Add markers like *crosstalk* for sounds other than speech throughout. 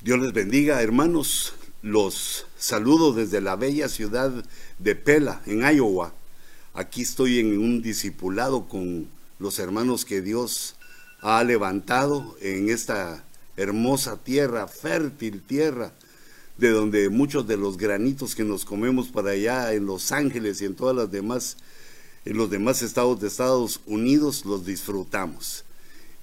Dios les bendiga, hermanos. Los saludo desde la bella ciudad de Pela, en Iowa. Aquí estoy en un discipulado con los hermanos que Dios ha levantado en esta hermosa tierra, fértil tierra, de donde muchos de los granitos que nos comemos para allá en Los Ángeles y en todas las demás, en los demás estados de Estados Unidos los disfrutamos.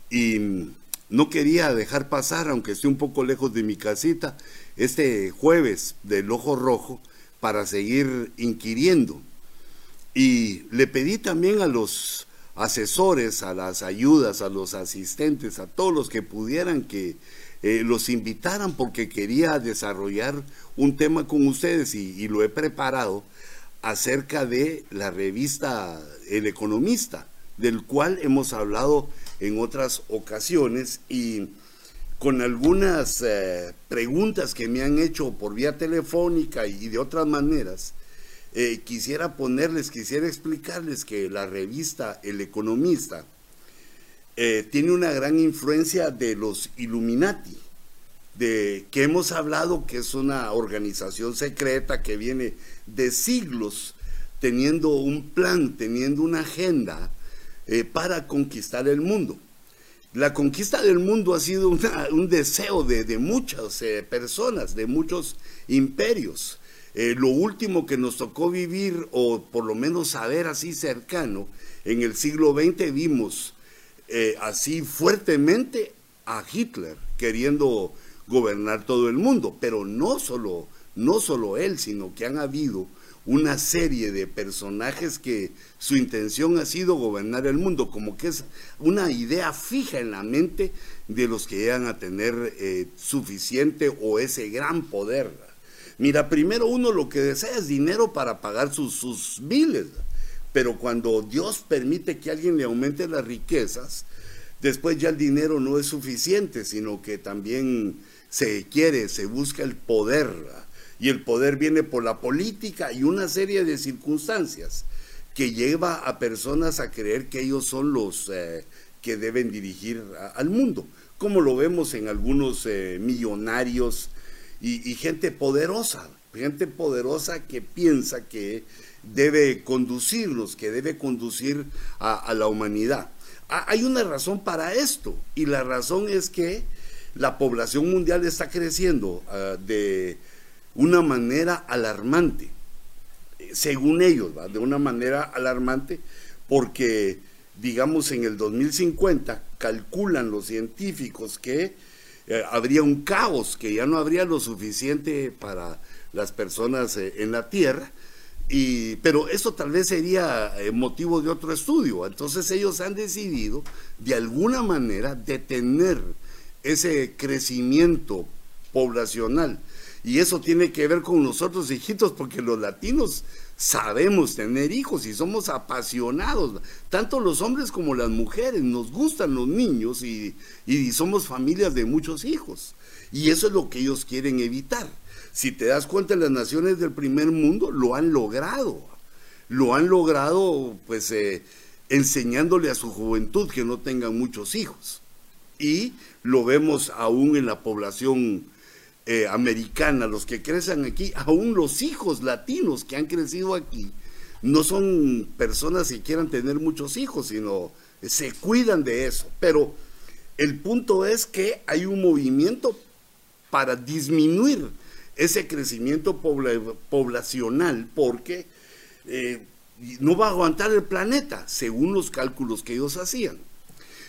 Y no quería dejar pasar, aunque esté un poco lejos de mi casita, este jueves del Ojo Rojo para seguir inquiriendo. Y le pedí también a los asesores, a las ayudas, a los asistentes, a todos los que pudieran que eh, los invitaran porque quería desarrollar un tema con ustedes y, y lo he preparado acerca de la revista El Economista, del cual hemos hablado en otras ocasiones y con algunas eh, preguntas que me han hecho por vía telefónica y de otras maneras, eh, quisiera ponerles, quisiera explicarles que la revista El Economista eh, tiene una gran influencia de los Illuminati, de que hemos hablado que es una organización secreta que viene de siglos teniendo un plan, teniendo una agenda para conquistar el mundo. La conquista del mundo ha sido un deseo de, muchas eh, personas, de muchos imperios. Eh, lo último que nos tocó vivir, o por lo menos saber así cercano, en el siglo XX vimos eh, así fuertemente a Hitler queriendo gobernar todo el mundo, pero no solo, no solo él, sino que han habido una serie de personajes que su intención ha sido gobernar el mundo, como que es una idea fija en la mente de los que llegan a tener eh, suficiente o ese gran poder. Mira, primero uno lo que desea es dinero para pagar sus, sus biles, pero cuando Dios permite que alguien le aumente las riquezas, después ya el dinero no es suficiente, sino que también se quiere, se busca el poder y el poder viene por la política y una serie de circunstancias que lleva a personas a creer que ellos son los eh, que deben dirigir al mundo, como lo vemos en algunos eh, millonarios y, gente poderosa, gente poderosa que piensa que debe conducirlos, que debe conducir a, la humanidad. hay una razón para esto y la razón es que la población mundial está creciendo ah, de una manera alarmante, según ellos, de una manera alarmante, porque, digamos, en el 2050 calculan los científicos que eh, habría un caos, que ya no habría lo suficiente para las personas eh, en la Tierra, y, pero eso tal vez sería eh, motivo de otro estudio. Entonces ellos han decidido de alguna manera detener ese crecimiento poblacional y eso tiene que ver con nosotros, hijitos, porque los latinos sabemos tener hijos y somos apasionados, tanto los hombres como las mujeres, nos gustan los niños y, somos familias de muchos hijos. Y eso es lo que ellos quieren evitar. Si te das cuenta, las naciones del primer mundo lo han logrado. Lo han logrado, pues, eh, enseñándole a su juventud que no tengan muchos hijos. Y lo vemos aún en la población eh, americana, los que crecen aquí, aún los hijos latinos que han crecido aquí, no son personas que quieran tener muchos hijos, sino se cuidan de eso. Pero el punto es que hay un movimiento para disminuir ese crecimiento poblacional porque eh, no va a aguantar el planeta, según los cálculos que ellos hacían.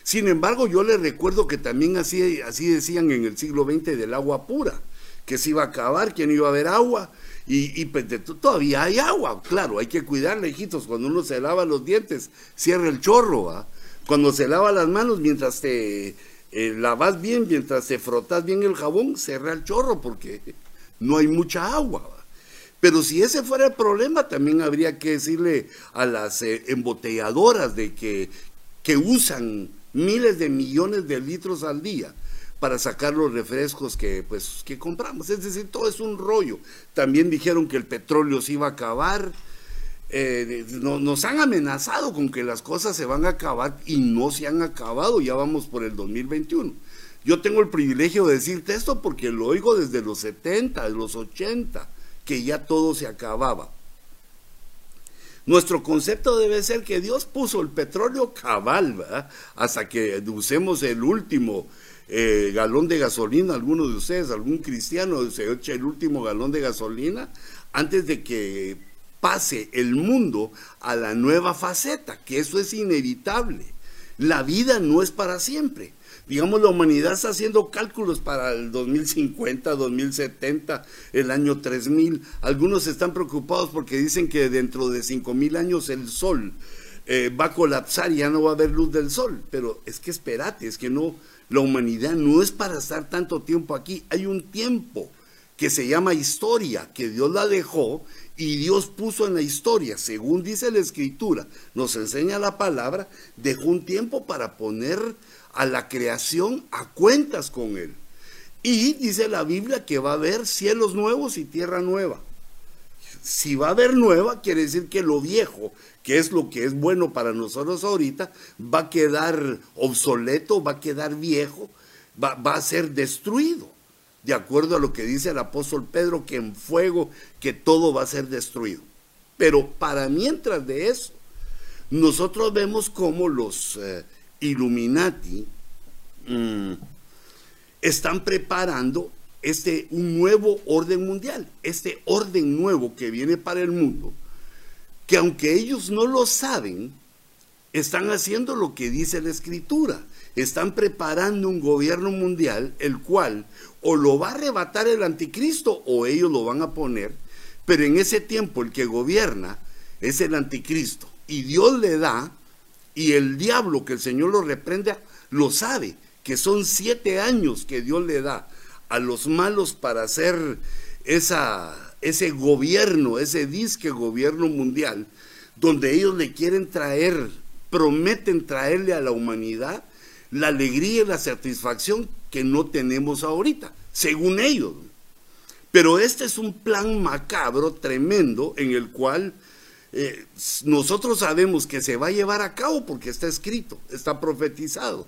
Sin embargo, yo les recuerdo que también así, así decían en el siglo XX del agua pura, que se iba a acabar, que no iba a haber agua. Y, y pues, todavía hay agua, claro, hay que cuidarle, hijitos. Cuando uno se lava los dientes, cierra el chorro. Cuando se lava las manos, mientras te eh, lavas bien, mientras te frotas bien el jabón, cierra el chorro porque no hay mucha agua. Pero si ese fuera el problema, también habría que decirle a las eh, embotelladoras de que, que usan miles de millones de litros al día para sacar los refrescos que pues que compramos. Es decir, todo es un rollo. También dijeron que el petróleo se iba a acabar. Eh, nos han amenazado con que las cosas se van a acabar y no se han acabado, ya vamos por el 2021. Yo tengo el privilegio de decirte esto porque lo oigo desde los 70, los 80, que ya todo se acababa. Nuestro concepto debe ser que Dios puso el petróleo cabal, hasta que usemos el último eh, galón de gasolina, alguno de ustedes, algún cristiano se echa el último galón de gasolina antes de que pase el mundo a la nueva faceta, que eso es inevitable. La vida no es para siempre. Digamos, la humanidad está haciendo cálculos para el 2050, 2070, el año 3000. Algunos están preocupados porque dicen que dentro de 5000 años el sol eh, va a colapsar y ya no va a haber luz del sol. Pero es que espérate, es que no, la humanidad no es para estar tanto tiempo aquí. Hay un tiempo que se llama historia, que Dios la dejó y Dios puso en la historia, según dice la escritura, nos enseña la palabra, dejó un tiempo para poner a la creación a cuentas con Él. Y dice la Biblia que va a haber cielos nuevos y tierra nueva. Si va a haber nueva, quiere decir que lo viejo, que es lo que es bueno para nosotros ahorita, va a quedar obsoleto, va a quedar viejo, va, va a ser destruido. De acuerdo a lo que dice el apóstol Pedro, que en fuego, que todo va a ser destruido. Pero para mientras de eso, nosotros vemos cómo los eh, Illuminati mm, están preparando este un nuevo orden mundial, este orden nuevo que viene para el mundo, que aunque ellos no lo saben, están haciendo lo que dice la escritura. Están preparando un gobierno mundial el cual o lo va a arrebatar el anticristo o ellos lo van a poner, pero en ese tiempo el que gobierna es el anticristo y Dios le da y el diablo que el Señor lo reprende lo sabe, que son siete años que Dios le da a los malos para hacer esa, ese gobierno, ese disque gobierno mundial, donde ellos le quieren traer, prometen traerle a la humanidad la alegría y la satisfacción que no tenemos ahorita, según ellos. Pero este es un plan macabro, tremendo, en el cual eh, nosotros sabemos que se va a llevar a cabo porque está escrito, está profetizado,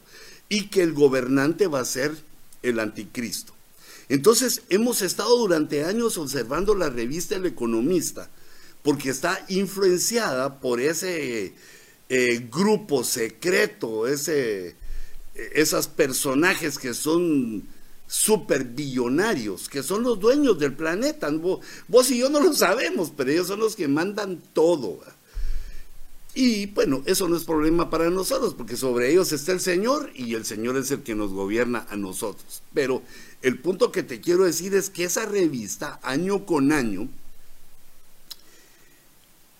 y que el gobernante va a ser el anticristo. Entonces, hemos estado durante años observando la revista El Economista, porque está influenciada por ese eh, grupo secreto, ese, esos personajes que son superbillonarios, que son los dueños del planeta. Vos, y yo no lo sabemos, pero ellos son los que mandan todo. Y bueno, eso no es problema para nosotros, porque sobre ellos está el Señor y el Señor es el que nos gobierna a nosotros. Pero el punto que te quiero decir es que esa revista, año con año,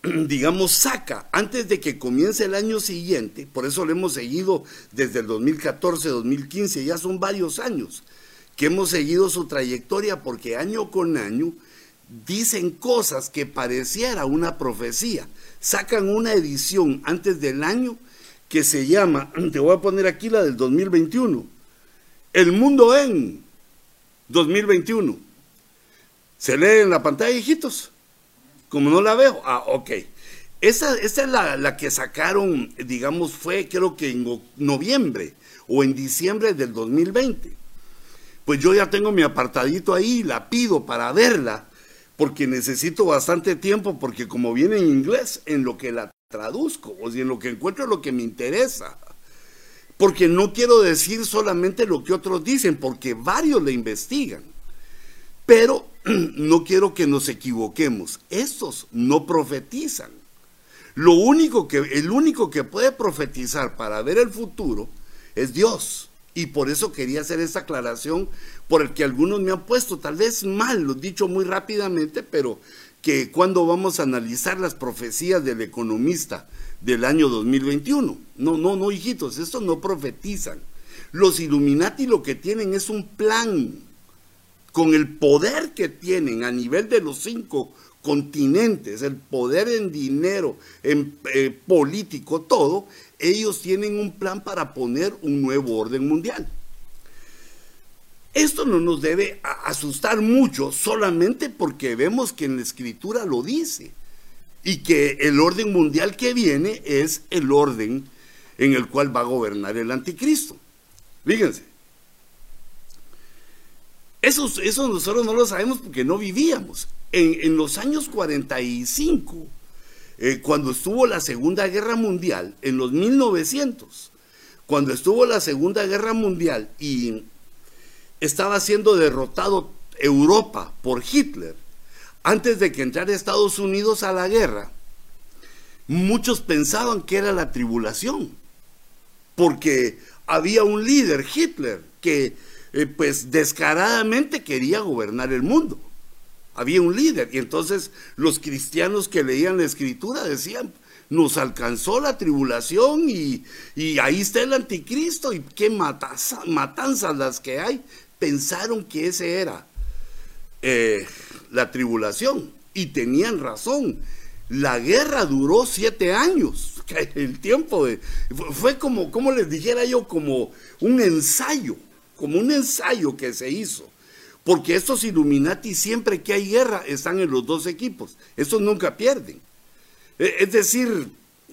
*clears throat* digamos, saca antes de que comience el año siguiente, por eso lo hemos seguido desde el 2014, 2015, ya son varios años que hemos seguido su trayectoria porque año con año dicen cosas que pareciera una profecía. Sacan una edición antes del año que se llama, *clears throat* te voy a poner aquí la del 2021, El Mundo en 2021. ¿Se lee en la pantalla, hijitos? Como no la veo. Ah, ok. Esa, esa es la, la, que sacaron, digamos, fue creo que en noviembre o en diciembre del 2020 pues yo ya tengo mi apartadito ahí, la pido para verla, porque necesito bastante tiempo, porque como viene en inglés, en lo que la traduzco, o si en lo que encuentro lo que me interesa. Porque no quiero decir solamente lo que otros dicen, porque varios le investigan. Pero *clears throat* no quiero que nos equivoquemos. Estos no profetizan. Lo único que, el único que puede profetizar para ver el futuro es Dios. Y por eso quería hacer esta aclaración por el que algunos me han puesto, tal vez mal, lo he dicho muy rápidamente, pero que cuando vamos a analizar las profecías del economista del año 2021. No, no, no, hijitos, esto no profetizan. Los Illuminati lo que tienen es un plan con el poder que tienen a nivel de los cinco continentes, el poder en dinero, en eh, político, todo, ellos tienen un plan para poner un nuevo orden mundial. Esto no nos debe asustar mucho solamente porque vemos que en la escritura lo dice y que el orden mundial que viene es el orden en el cual va a gobernar el anticristo. Fíjense, eso, eso nosotros no lo sabemos porque no vivíamos. En, los años 45, eh, cuando estuvo la Segunda Guerra Mundial, en los 1900, cuando estuvo la Segunda Guerra Mundial y estaba siendo derrotado Europa por Hitler, antes de que entrara Estados Unidos a la guerra, muchos pensaban que era la tribulación, porque había un líder, Hitler, que eh, pues descaradamente quería gobernar el mundo. Había un líder y entonces los cristianos que leían la escritura decían, nos alcanzó la tribulación y, ahí está el anticristo y qué matanzas las que hay. Pensaron que ese era eh, la tribulación y tenían razón. La guerra duró siete años. *laughs* El tiempo de, fue como, como les dijera yo, como un ensayo, como un ensayo que se hizo. Porque estos Illuminati siempre que hay guerra están en los dos equipos. Estos nunca pierden. E, es decir,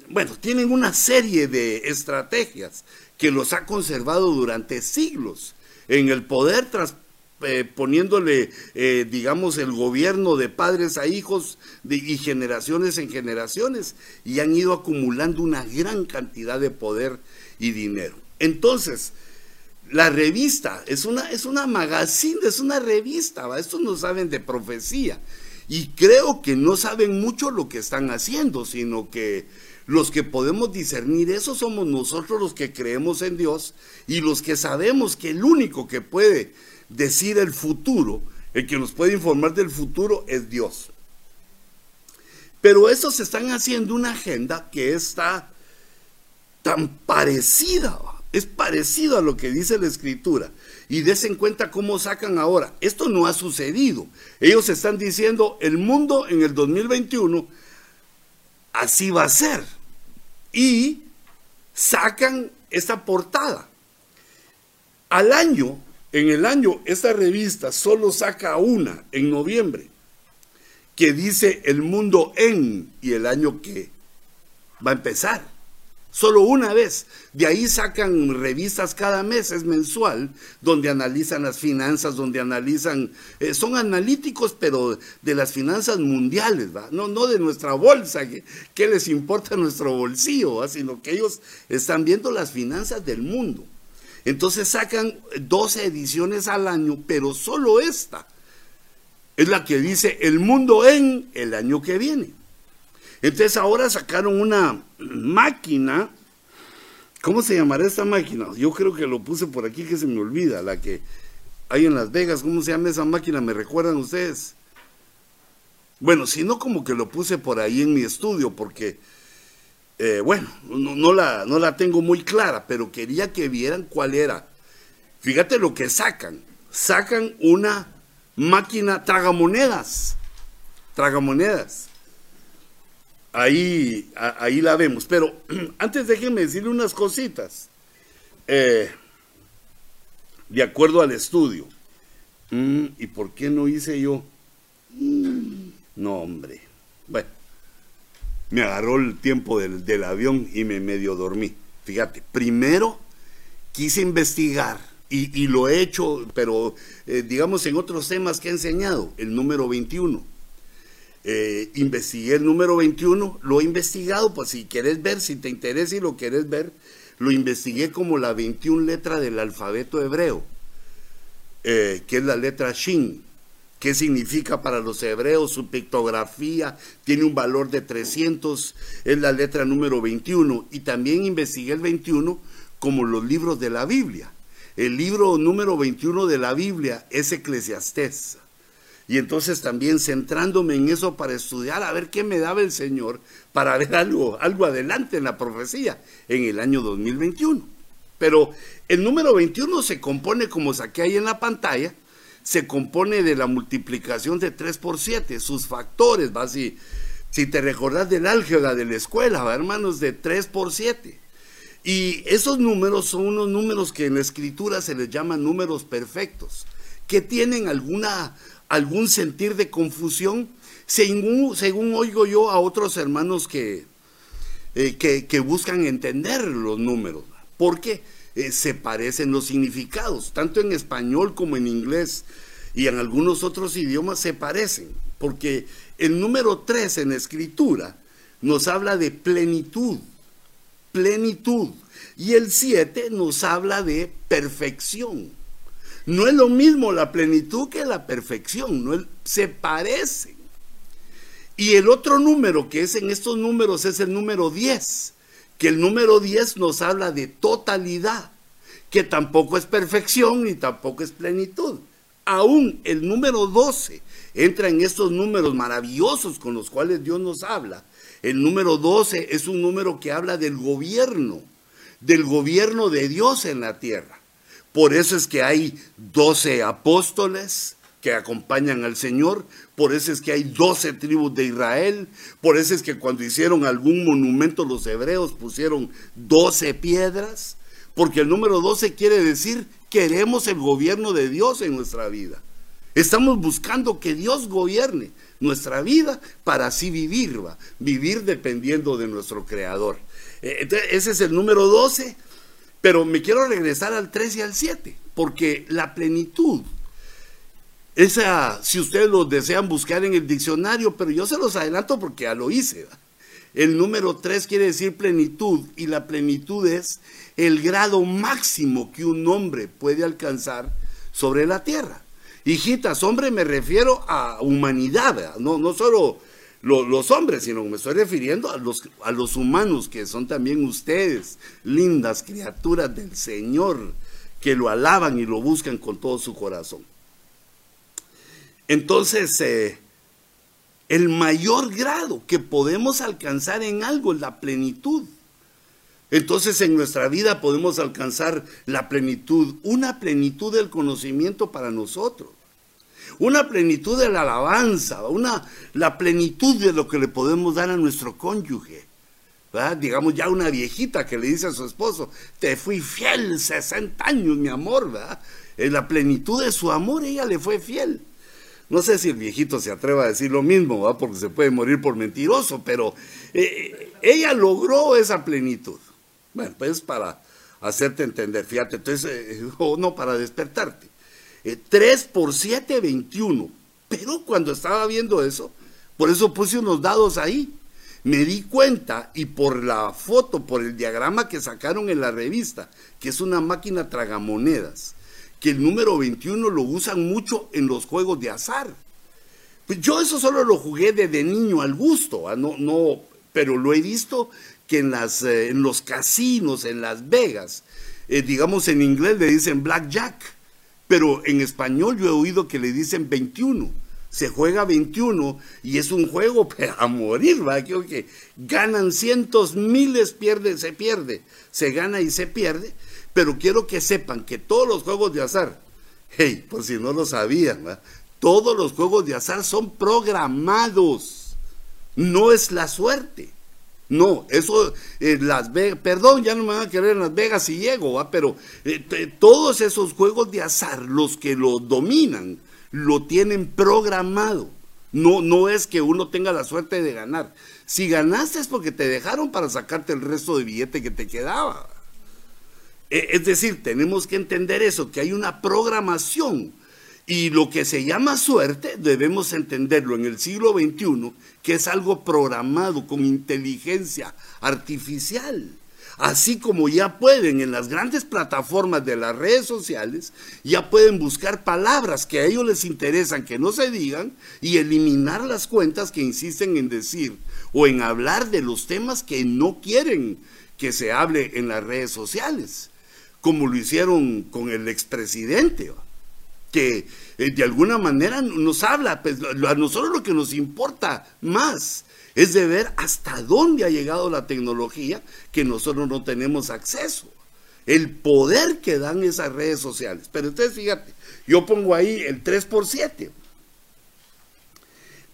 bueno, tienen una serie de estrategias que los ha conservado durante siglos en el poder tras eh, poniéndole, eh, digamos, el gobierno de padres a hijos y generaciones en generaciones, y han ido acumulando una gran cantidad de poder y dinero. Entonces, la revista es una, es una magazine, es una revista, ¿va? estos no saben de profecía, y creo que no saben mucho lo que están haciendo, sino que los que podemos discernir eso somos nosotros los que creemos en Dios y los que sabemos que el único que puede decir el futuro, el que nos puede informar del futuro es Dios. Pero estos están haciendo una agenda que está tan parecida, es parecido a lo que dice la escritura. Y desen cuenta cómo sacan ahora. Esto no ha sucedido. Ellos están diciendo, el mundo en el 2021 así va a ser. Y sacan esta portada. Al año en el año, esta revista solo saca una, en noviembre, que dice el mundo en y el año que va a empezar. Solo una vez. De ahí sacan revistas cada mes, es mensual, donde analizan las finanzas, donde analizan, eh, son analíticos, pero de las finanzas mundiales, ¿va? No, no de nuestra bolsa, que, les importa nuestro bolsillo, sino que ellos están viendo las finanzas del mundo. Entonces sacan 12 ediciones al año, pero solo esta es la que dice el mundo en el año que viene. Entonces ahora sacaron una máquina, ¿cómo se llamará esta máquina? Yo creo que lo puse por aquí que se me olvida, la que hay en Las Vegas, ¿cómo se llama esa máquina? ¿Me recuerdan ustedes? Bueno, si no como que lo puse por ahí en mi estudio, porque eh, bueno, no, la, no la tengo muy clara, pero quería que vieran cuál era. Fíjate lo que sacan. Sacan una máquina tragamonedas. Tragamonedas. Ahí, ahí la vemos. Pero *clears throat* antes déjenme decirle unas cositas. Eh, de acuerdo al estudio. Mm, ¿Y por qué no hice yo? Mm, no, hombre. Bueno me agarró el tiempo del, avión y me medio dormí. Fíjate, primero quise investigar y, lo he hecho, pero eh, digamos en otros temas que he enseñado, el número 21. Eh, investigué el número 21, lo he investigado, pues si quieres ver, si te interesa y lo quieres ver, lo investigué como la 21 letra del alfabeto hebreo, eh, que es la letra Shin qué significa para los hebreos, su pictografía tiene un valor de 300, es la letra número 21, y también investigué el 21 como los libros de la Biblia. El libro número 21 de la Biblia es Eclesiastés. Y entonces también centrándome en eso para estudiar, a ver qué me daba el Señor para ver algo, algo adelante en la profecía en el año 2021. Pero el número 21 se compone como saqué ahí en la pantalla, se compone de la multiplicación de 3 por 7, sus factores, ¿va? Si, si te recordás del álgebra de la escuela, ¿va, hermanos, de 3 por 7. Y esos números son unos números que en la escritura se les llaman números perfectos, que tienen alguna, algún sentir de confusión, según, según oigo yo a otros hermanos que, eh, que, buscan entender los números. ¿Por qué? Eh, se parecen los significados, tanto en español como en inglés. y en algunos otros idiomas se parecen, porque el número 3 en escritura nos habla de plenitud, plenitud, y el 7 nos habla de perfección. No es lo mismo la plenitud que la perfección, no se parecen. Y el otro número que es en estos números es el número 10, que el número 10 nos habla de totalidad, que tampoco es perfección ni tampoco es plenitud. Aún el número 12 entra en estos números maravillosos con los cuales Dios nos habla. El número 12 es un número que habla del gobierno, del gobierno de Dios en la tierra. Por eso es que hay 12 apóstoles que acompañan al Señor, por eso es que hay 12 tribus de Israel, por eso es que cuando hicieron algún monumento los hebreos pusieron 12 piedras, porque el número 12 quiere decir queremos el gobierno de Dios en nuestra vida. Estamos buscando que Dios gobierne nuestra vida para así vivir, vivir dependiendo de nuestro Creador. Eh, ese es el número 12, pero me quiero regresar al 3 y al 7, porque la plenitud, esa, si ustedes lo desean buscar en el diccionario, pero yo se los adelanto porque ya lo hice. El número 3 quiere decir plenitud y la plenitud es el grado máximo que un hombre puede alcanzar sobre la tierra. Hijitas, hombre me refiero a humanidad, no, no solo los hombres, sino me estoy refiriendo a los, a los humanos que son también ustedes, lindas criaturas del Señor, que lo alaban y lo buscan con todo su corazón. Entonces, eh, el mayor grado que podemos alcanzar en algo es la plenitud. Entonces en nuestra vida podemos alcanzar la plenitud, una plenitud del conocimiento para nosotros una plenitud de la alabanza, una, la plenitud de lo que le podemos dar a nuestro cónyuge. Digamos ya una viejita que le dice a su esposo, te fui fiel 60 años, mi amor, ¿verdad? En la plenitud de su amor ella le fue fiel. No sé si el viejito se atreva a decir lo mismo, ¿verdad? porque se puede morir por mentiroso, pero eh, ella logró esa plenitud. Bueno, pues para hacerte entender, fíjate, entonces, eh, *laughs* o no para despertarte. 3 eh, por 7, 21. Pero cuando estaba viendo eso, por eso puse unos dados ahí. Me di cuenta y por la foto, por el diagrama que sacaron en la revista, que es una máquina tragamonedas, que el número 21 lo usan mucho en los juegos de azar. Pues yo eso solo lo jugué desde niño al gusto, ¿ah? no, no, pero lo he visto que en, las, eh, en los casinos, en Las Vegas, eh, digamos en inglés le dicen blackjack pero en español yo he oído que le dicen 21. Se juega 21 y es un juego *laughs* a morir, ¿va? Creo que ganan cientos, miles, pierde, se pierde. Se gana y se pierde. Pero quiero que sepan que todos los juegos de azar, hey, por si no lo sabían, ¿va? todos los juegos de azar son programados. No es la suerte. No, eso, eh, Las Vegas, perdón, ya no me van a querer en Las Vegas si llego, ¿va? pero eh, todos esos juegos de azar, los que lo dominan, lo tienen programado. No, no es que uno tenga la suerte de ganar. Si ganaste es porque te dejaron para sacarte el resto de billete que te quedaba. E, es decir, tenemos que entender eso, que hay una programación y lo que se llama suerte debemos entenderlo en el siglo XXI, que es algo programado con inteligencia artificial. Así como ya pueden en las grandes plataformas de las redes sociales, ya pueden buscar palabras que a ellos les interesan que no se digan y eliminar las cuentas que insisten en decir o en hablar de los temas que no quieren que se hable en las redes sociales, como lo hicieron con el expresidente que eh, de alguna manera nos habla, pues a nosotros lo que nos importa más es de ver hasta dónde ha llegado la tecnología que nosotros no tenemos acceso. El poder que dan esas redes sociales. Pero ustedes fíjate, yo pongo ahí el 3 por 7.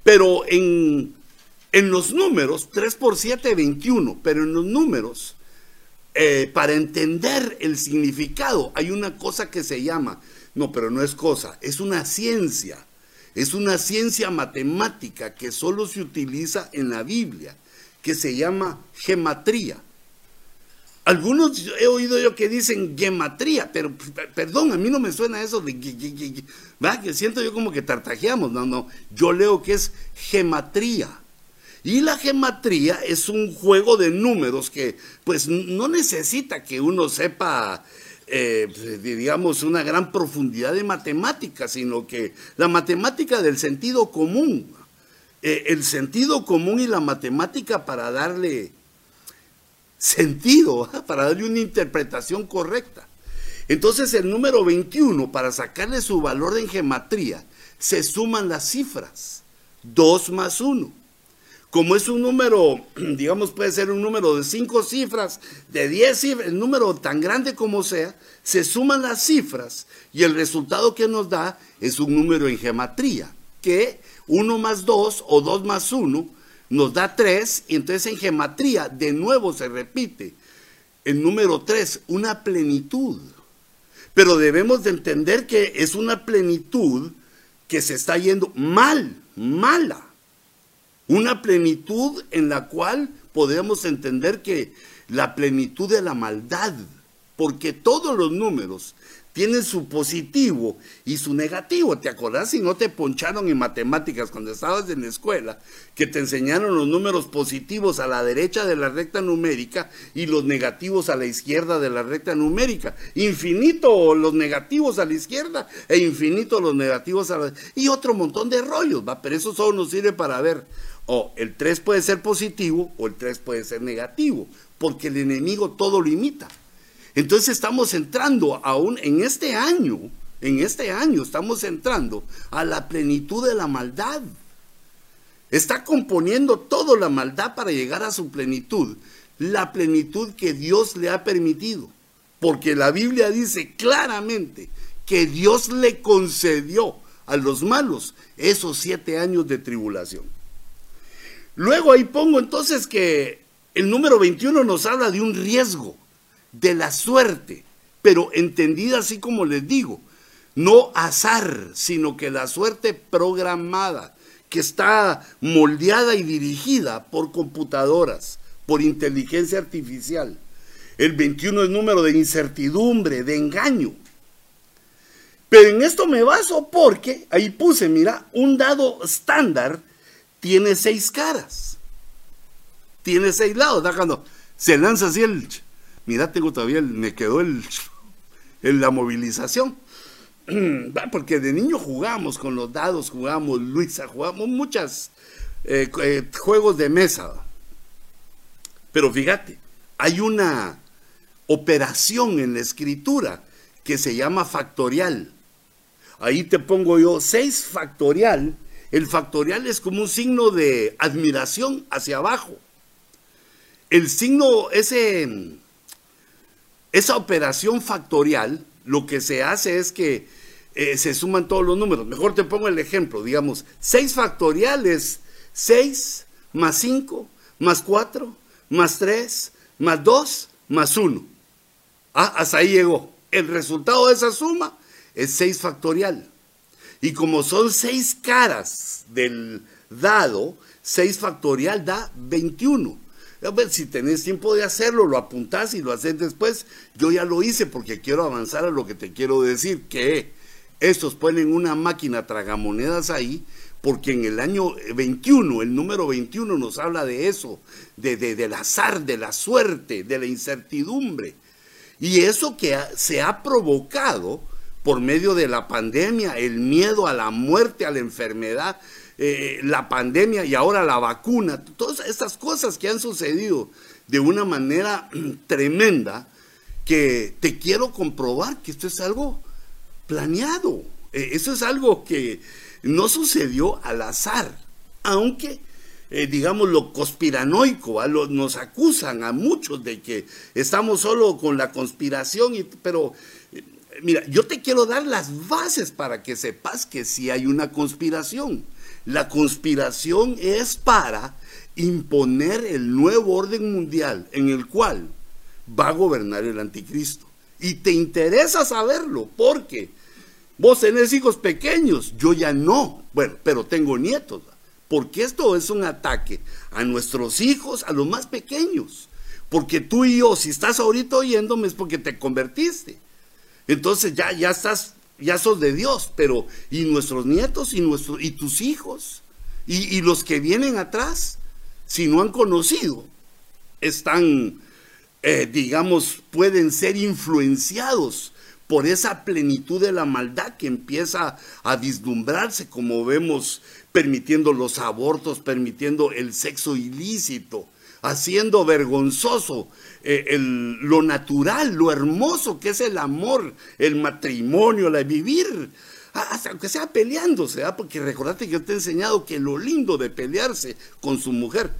Pero en, en los números, 3 por 7, 21. Pero en los números, eh, para entender el significado, hay una cosa que se llama no, pero no es cosa, es una ciencia. Es una ciencia matemática que solo se utiliza en la Biblia, que se llama gematría. Algunos he oído yo que dicen gematría, pero perdón, a mí no me suena eso de que siento yo como que tartajeamos, no, no, yo leo que es gematría. Y la gematría es un juego de números que pues no necesita que uno sepa eh, digamos, una gran profundidad de matemática, sino que la matemática del sentido común, eh, el sentido común y la matemática para darle sentido, *laughs* para darle una interpretación correcta. Entonces el número 21, para sacarle su valor en gematría, se suman las cifras. 2 más 1. Como es un número, *clears throat* digamos, puede ser un número de 5 cifras, de 10 cifras, el número tan grande como sea, se suman las cifras y el resultado que nos da es un número en gematría, que 1 más 2 o 2 más 1 nos da 3 y entonces en gematría de nuevo se repite el número 3, una plenitud. Pero debemos de entender que es una plenitud que se está yendo mal, mala. Una plenitud en la cual podemos entender que la plenitud de la maldad, porque todos los números tienen su positivo y su negativo. ¿Te acordás si no te poncharon en matemáticas cuando estabas en la escuela? Que te enseñaron los números positivos a la derecha de la recta numérica y los negativos a la izquierda de la recta numérica. Infinito los negativos a la izquierda e infinito los negativos a la... Y otro montón de rollos, ¿va? Pero eso solo nos sirve para ver, o el 3 puede ser positivo o el 3 puede ser negativo, porque el enemigo todo lo imita. Entonces estamos entrando aún en este año, en este año estamos entrando a la plenitud de la maldad. Está componiendo toda la maldad para llegar a su plenitud, la plenitud que Dios le ha permitido. Porque la Biblia dice claramente que Dios le concedió a los malos esos siete años de tribulación. Luego ahí pongo entonces que el número 21 nos habla de un riesgo de la suerte, pero entendida así como les digo, no azar, sino que la suerte programada, que está moldeada y dirigida por computadoras, por inteligencia artificial. El 21 es número de incertidumbre, de engaño. Pero en esto me baso porque ahí puse, mira, un dado estándar tiene seis caras. Tiene seis lados. Cuando se lanza así el Mira, tengo todavía, me quedó el, la movilización. *clears throat* Porque de niño jugamos con los dados, jugamos Luisa, jugamos muchos eh, eh, juegos de mesa. Pero fíjate, hay una operación en la escritura que se llama factorial. Ahí te pongo yo 6 factorial. El factorial es como un signo de admiración hacia abajo. El signo, ese esa operación factorial, lo que se hace es que eh, se suman todos los números. Mejor te pongo el ejemplo, digamos, 6 factoriales, 6 más 5 más 4 más 3 más 2 más 1. Ah, hasta ahí llegó. El resultado de esa suma es 6 factorial. Y como son 6 caras del dado, 6 factorial da 21 si tenés tiempo de hacerlo, lo apuntás y lo haces después. Yo ya lo hice porque quiero avanzar a lo que te quiero decir, que estos ponen una máquina tragamonedas ahí, porque en el año 21, el número 21 nos habla de eso, de, del azar, de la suerte, de la incertidumbre. Y eso que se ha provocado por medio de la pandemia, el miedo a la muerte, a la enfermedad, eh, la pandemia y ahora la vacuna, todas estas cosas que han sucedido de una manera *clears throat* tremenda, que te quiero comprobar que esto es algo planeado, eh, eso es algo que no sucedió al azar, aunque eh, digamos, lo conspiranoico, nos acusan a muchos de que estamos solo con la conspiración, y, pero mira, yo te quiero dar las bases para que sepas que sí hay una conspiración. La conspiración es para imponer el nuevo orden mundial en el cual va a gobernar el anticristo. Y te interesa saberlo porque vos tenés hijos pequeños, yo ya no, bueno, pero tengo nietos, porque esto es un ataque a nuestros hijos, a los más pequeños, Porque tú y yo, si estás ahorita oyéndome, es porque te convertiste. Entonces ya, ya estás, ya sos de Dios, pero ¿y nuestros nietos y, y tus hijos? ¿Y, y los que vienen atrás? Si no han conocido, están, eh, digamos, pueden ser influenciados por esa plenitud de la maldad que empieza a vislumbrarse, como vemos, permitiendo los abortos, permitiendo el sexo ilícito, haciendo vergonzoso eh, lo natural, lo hermoso que es el amor, el matrimonio, la vivir, hasta aunque sea peleándose, ¿ah? porque recordate que yo te he enseñado que lo lindo de pelearse con su mujer,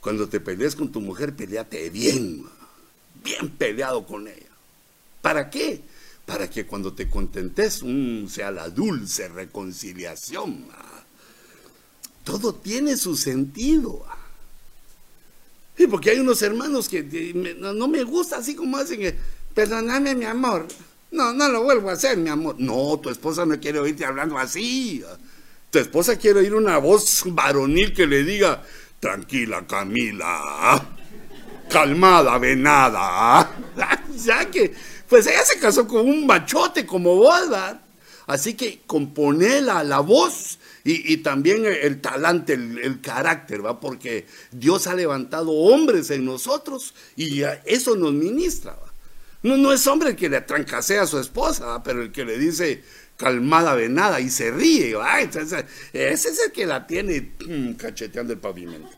cuando te peleas con tu mujer, peleate bien, bien peleado con ella. ¿Para qué? Para que cuando te contentes sea la dulce reconciliación. Todo tiene su sentido. Sí, porque hay unos hermanos que, no, me gusta así como hacen, perdóname mi amor. No, no lo vuelvo a hacer, mi amor. No, tu esposa no quiere oírte hablando así. Tu esposa quiere oír una voz varonil que le diga, tranquila Camila, calmada venada. *laughs* ya que pues ella se casó con un machote como vos, ¿verdad? Así que compone la, voz y, también el, talante, el, carácter, ¿va? Porque Dios ha levantado hombres en nosotros y eso nos ministra, ¿va? No, no es hombre el que le trancasea a su esposa, pero el que le dice calmada venada y se ríe, ¿va? ese es el que la tiene mm, cacheteando el pavimento.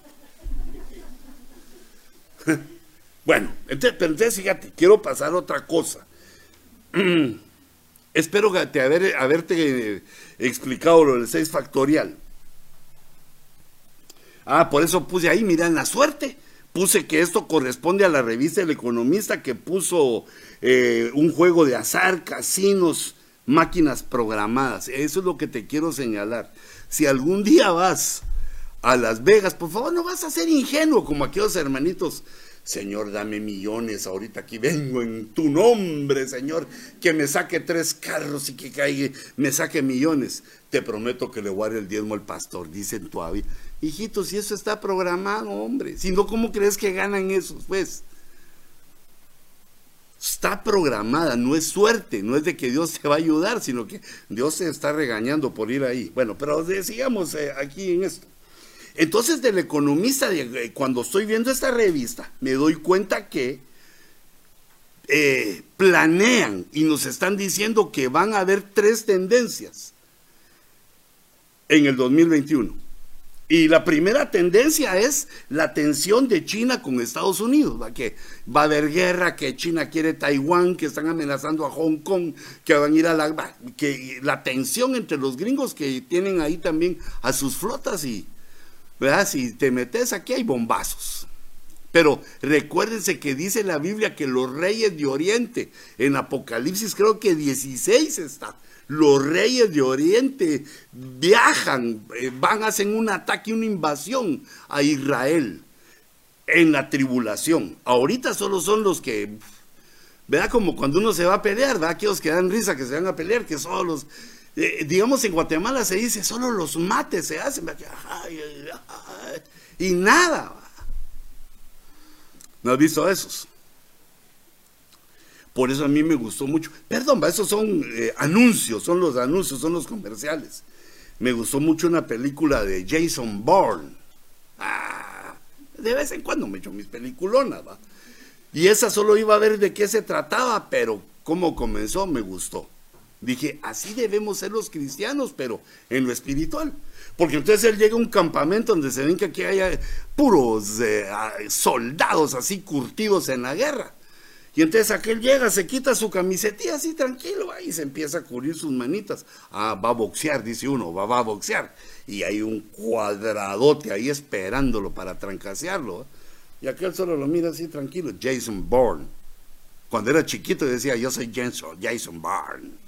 *laughs* Bueno, entonces, pero entonces fíjate, quiero pasar otra cosa. *clears throat* Espero te haber, haberte explicado lo del 6 factorial. Ah, por eso puse ahí, mira, en la suerte. Puse que esto corresponde a la revista El Economista que puso eh, un juego de azar, casinos, máquinas programadas. Eso es lo que te quiero señalar. Si algún día vas a Las Vegas, por favor, no vas a ser ingenuo como aquellos hermanitos Señor, dame millones, ahorita aquí vengo en tu nombre, Señor, que me saque tres carros y que caiga, me saque millones. Te prometo que le guarde el diezmo al pastor, dicen todavía. Hijito, si eso está programado, hombre, si no, ¿cómo crees que ganan esos? Pues está programada, no es suerte, no es de que Dios te va a ayudar, sino que Dios se está regañando por ir ahí. Bueno, pero sigamos eh, aquí en esto. Entonces, del economista, eh, cuando estoy viendo esta revista, me doy cuenta que eh, planean y nos están diciendo que van a haber tres tendencias en el 2021. Y la primera tendencia es la tensión de China con Estados Unidos, que va a haber guerra, que China quiere Taiwán, que están amenazando a Hong Kong, que van a ir a la... que la tensión entre los gringos que tienen ahí también a sus flotas y, ¿verdad? Si te metes aquí hay bombazos. Pero recuérdense que dice la Biblia que los reyes de Oriente, en Apocalipsis creo que 16 está, los reyes de Oriente viajan, eh, van, hacen un ataque, una invasión a Israel en la tribulación. Ahorita solo son los que, ¿verdad? Como cuando uno se va a pelear, ¿verdad? Aquellos que dan risa que se van a pelear, que son los eh, digamos en Guatemala se dice, solo los mates se hacen, y nada. ¿No has visto esos? Por eso a mí me gustó mucho. Perdón, esos son eh, anuncios, son los anuncios, son los comerciales. Me gustó mucho una película de Jason Bourne. Ah, de vez en cuando me echo mis peliculonas, ¿va? Y esa solo iba a ver de qué se trataba, pero cómo comenzó me gustó. Dije, así debemos ser los cristianos, pero en lo espiritual. Porque entonces él llega a un campamento donde se ven que aquí hay puros eh, soldados así curtidos en la guerra. Y entonces aquel llega, se quita su camisetilla así tranquilo, y se empieza a cubrir sus manitas. Ah, va a boxear, dice uno, va, va a boxear. Y hay un cuadradote ahí esperándolo para trancasearlo. Y aquel solo lo mira así tranquilo, Jason Bourne. Cuando era chiquito decía, yo soy Jason, Jason Bourne.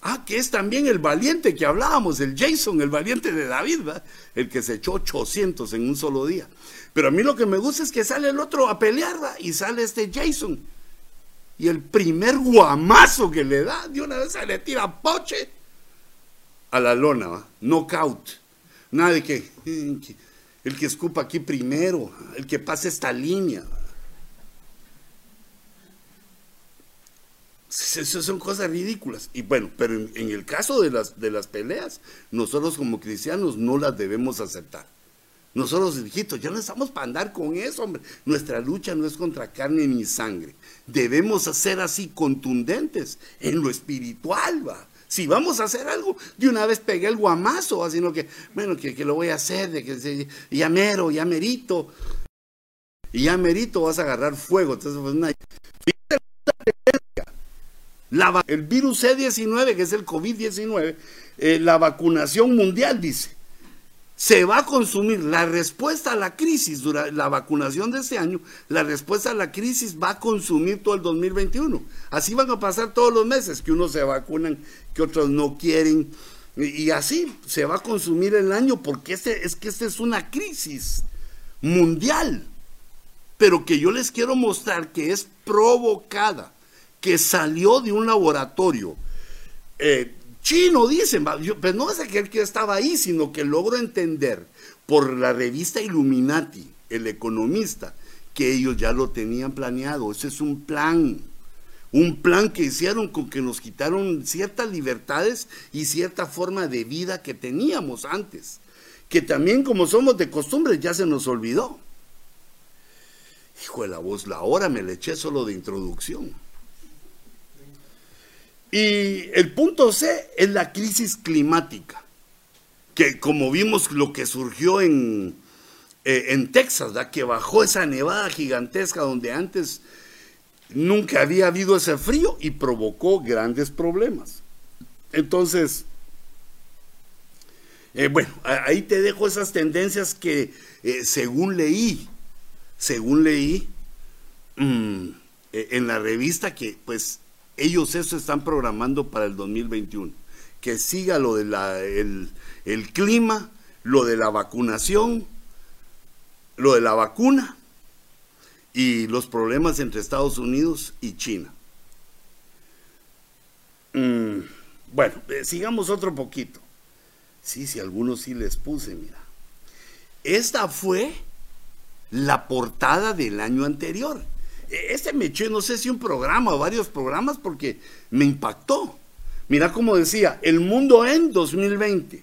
Ah, que es también el valiente que hablábamos, el Jason, el valiente de David, ¿verdad? el que se echó 800 en un solo día. Pero a mí lo que me gusta es que sale el otro a pelear y sale este Jason. Y el primer guamazo que le da, de una vez se le tira poche a la lona, ¿va? knockout. Nada de que el que escupa aquí primero, el que pase esta línea. Son cosas ridículas. Y bueno, pero en, el caso de las, de las peleas, nosotros como cristianos no las debemos aceptar. Nosotros, hijitos, ya no estamos para andar con eso, hombre. Nuestra lucha no es contra carne ni sangre. Debemos ser así contundentes en lo espiritual, va. Si vamos a hacer algo, de una vez pegué el guamazo, sino que, bueno, que, lo voy a hacer, de que ya mero, ya merito. Y ya merito vas a agarrar fuego. Entonces, pues, una, el virus C19, que es el COVID-19, eh, la vacunación mundial, dice, se va a consumir. La respuesta a la crisis, durante la vacunación de este año, la respuesta a la crisis va a consumir todo el 2021. Así van a pasar todos los meses, que unos se vacunan, que otros no quieren, y, así se va a consumir el año, porque este, es que esta es una crisis mundial, pero que yo les quiero mostrar que es provocada que salió de un laboratorio eh, chino, dicen, pero no es aquel que estaba ahí, sino que logro entender por la revista Illuminati, el economista, que ellos ya lo tenían planeado. Ese es un plan, un plan que hicieron con que nos quitaron ciertas libertades y cierta forma de vida que teníamos antes, que también como somos de costumbre ya se nos olvidó. Hijo de la voz, la hora me le eché solo de introducción. Y el punto C es la crisis climática, que como vimos lo que surgió en, eh, en Texas, que bajó esa nevada gigantesca donde antes nunca había habido ese frío y provocó grandes problemas. Entonces, eh, bueno, ahí te dejo esas tendencias que eh, según leí, según leí mm, en la revista que pues ellos eso están programando para el 2021. Que siga lo del de el clima, lo de la vacunación, lo de la vacuna y los problemas entre Estados Unidos y China. Mm, bueno, eh, sigamos otro poquito. Sí, si algunos sí les puse, mira. Esta fue la portada del año anterior. Este me eché, no sé si un programa o varios programas, porque me impactó. Mira cómo decía, el mundo en 2020.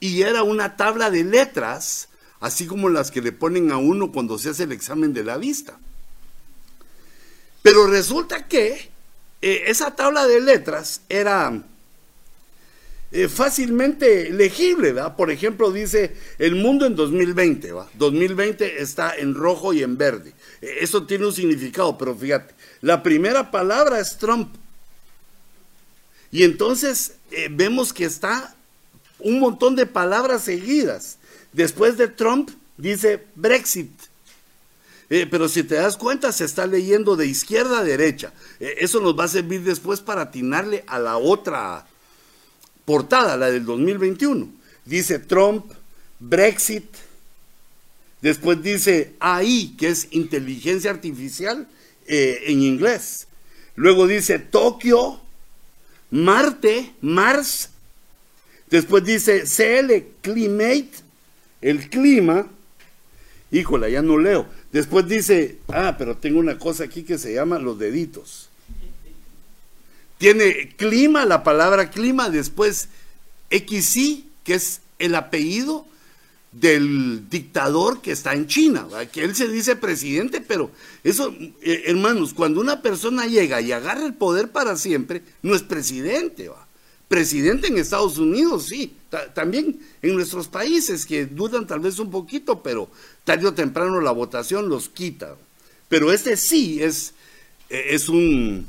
Y era una tabla de letras, así como las que le ponen a uno cuando se hace el examen de la vista. Pero resulta que eh, esa tabla de letras era eh, fácilmente legible, ¿verdad? Por ejemplo, dice el mundo en 2020, ¿va? 2020 está en rojo y en verde. Eh, eso tiene un significado, pero fíjate, la primera palabra es Trump. Y entonces eh, vemos que está un montón de palabras seguidas. Después de Trump dice Brexit. pero si te das cuenta, se está leyendo de izquierda a derecha. eso nos va a servir después para atinarle a la otra portada, la del 2021. Dice Trump, Brexit, después dice AI, que es inteligencia artificial eh, en inglés. Luego dice Tokio, Marte, Mars. Después dice CL, Climate, el clima. Híjola, ya no leo. Después dice, ah, pero tengo una cosa aquí que se llama los deditos. Tiene clima, la palabra clima, después XI, que es el apellido del dictador que está en China, que él se dice presidente, pero eso, eh, hermanos, cuando una persona llega y agarra el poder para siempre, no es presidente, ¿va? presidente en Estados Unidos, sí, también en nuestros países que dudan tal vez un poquito, pero tarde o temprano la votación los quita. Pero este sí es, eh, es un,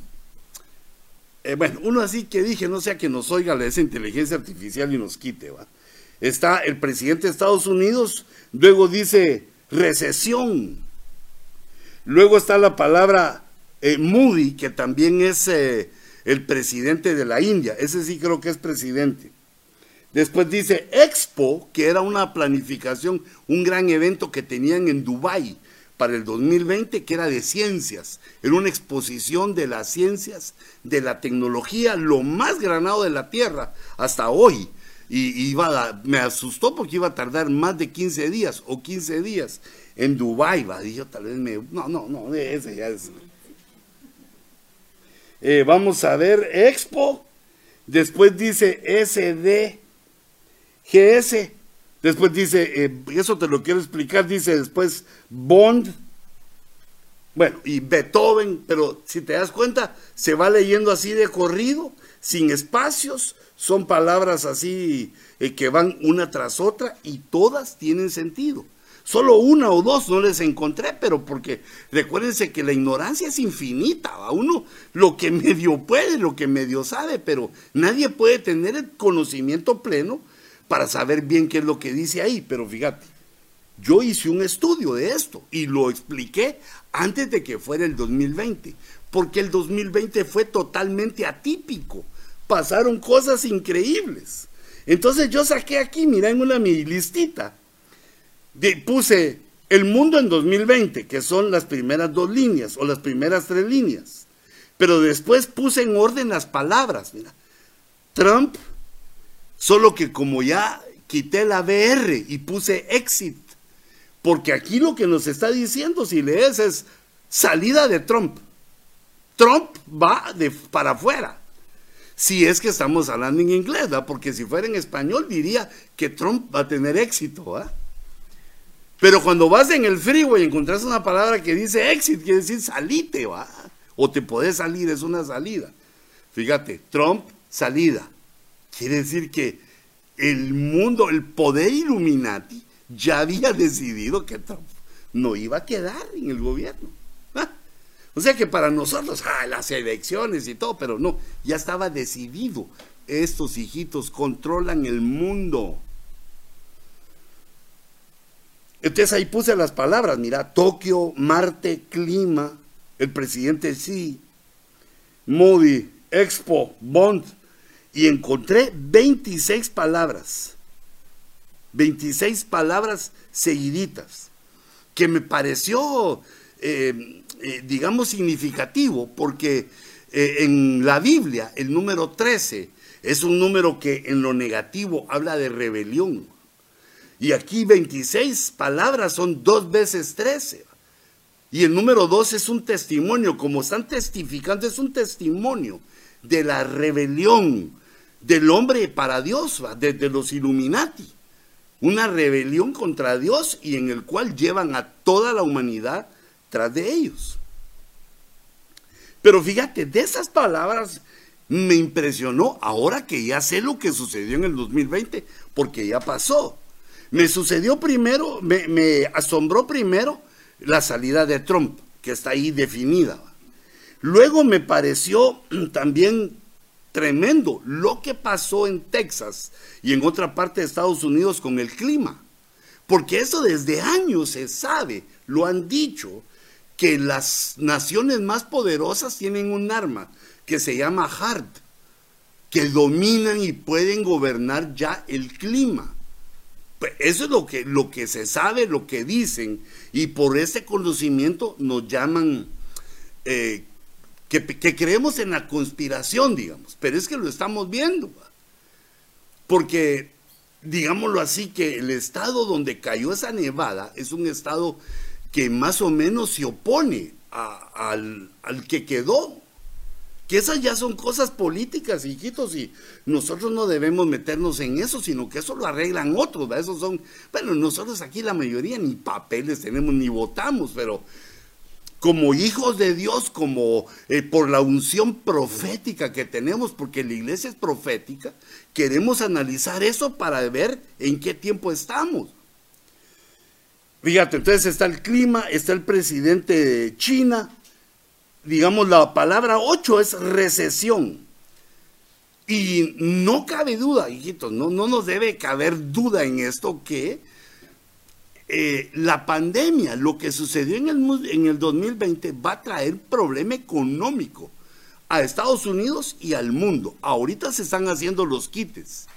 eh, bueno, uno así que dije, no sea que nos oiga esa inteligencia artificial y nos quite, ¿va? Está el presidente de Estados Unidos, luego dice recesión. Luego está la palabra eh, Moody, que también es eh, el presidente de la India. Ese sí creo que es presidente. Después dice Expo, que era una planificación, un gran evento que tenían en Dubái para el 2020 que era de ciencias, era una exposición de las ciencias, de la tecnología, lo más granado de la Tierra hasta hoy. y iba me asustó porque iba a tardar más de 15 días o 15 días en Dubái, va, yo tal vez me, no, no, no, ese ya es. Eh, vamos a ver, Expo, después dice SDGS, después dice, eh, eso te lo quiero explicar, dice después Bond, bueno, y Beethoven, pero si te das cuenta, se va leyendo así de corrido, sin espacios, son palabras así eh, que van una tras otra y todas tienen sentido. Solo una o dos no les encontré, pero porque recuérdense que la ignorancia es infinita. A uno lo que *laughs* medio puede, lo que medio sabe, pero nadie puede tener el conocimiento pleno para saber bien qué es lo que dice ahí. Pero fíjate, yo hice un estudio de esto y lo expliqué antes de que fuera el 2020, porque el 2020 fue totalmente atípico. Pasaron cosas increíbles. Entonces yo saqué aquí, mira en una mi listita, puse el mundo en 2020, que son las primeras dos líneas o las primeras tres líneas. Pero después puse en orden las palabras, mira. Trump, solo que como ya quité la BR y puse exit, porque aquí lo que nos está diciendo, si lees, es salida de Trump. Trump va de, para afuera. Si es que estamos hablando en inglés, ¿verdad? porque si fuera en español diría que Trump va a tener éxito. ¿verdad? Pero cuando vas en el freeway y encontrás una palabra que dice exit, quiere decir salite, ¿va? O te podés salir, es una salida. Fíjate, Trump, salida. Quiere decir que el mundo, el poder Illuminati, ya había decidido que Trump no iba a quedar en el gobierno. ¿Ah? O sea que para nosotros, ah, las elecciones y todo, pero no, ya estaba decidido. Estos hijitos controlan el mundo. Entonces ahí puse las palabras, mira, Tokio, Marte, clima, el presidente sí, Modi, Expo, Bond, y encontré 26 palabras 26 palabras seguiditas, que me pareció, eh, eh, digamos, significativo, porque eh, en la Biblia el número 13 es un número que en lo negativo habla de rebelión. Y aquí 26 palabras son dos veces 13. Y el número 2 es un testimonio, como están testificando, es un testimonio de la rebelión del hombre para Dios, de, de los Illuminati una rebelión contra Dios y en el cual llevan a toda la humanidad tras de ellos. Pero fíjate, de esas palabras me impresionó ahora que ya sé lo que sucedió en el 2020, porque ya pasó. Me sucedió primero, me, me asombró primero la salida de Trump, que está ahí definida. Luego me pareció *clears throat* también tremendo lo que pasó en Texas y en otra parte de Estados Unidos con el clima. Porque eso desde años se sabe, lo han dicho, que las naciones más poderosas tienen un arma que se llama HARD, que dominan y pueden gobernar ya el clima. Pues eso es lo que, lo que se sabe, lo que dicen, y por ese conocimiento nos llaman eh, que, creemos en la conspiración, digamos, pero es que lo estamos viendo. Porque, digámoslo así, que el estado donde cayó esa nevada es un estado que más o menos se opone al, que quedó. Que esas ya son cosas políticas, hijitos, y nosotros no debemos meternos en eso, sino que eso lo arreglan otros, Esos son, bueno, nosotros aquí la mayoría ni papeles tenemos, ni votamos, pero como hijos de Dios, como eh, por la unción profética que tenemos, porque la iglesia es profética, queremos analizar eso para ver en qué tiempo estamos. Fíjate, entonces está el clima, está el presidente de China, digamos la palabra 8 es recesión. Y no cabe duda, hijitos, no, no nos debe caber duda en esto que eh, la pandemia, lo que sucedió en el, en el 2020 va a traer problema económico a Estados Unidos y al mundo. Ahorita se están haciendo los quites,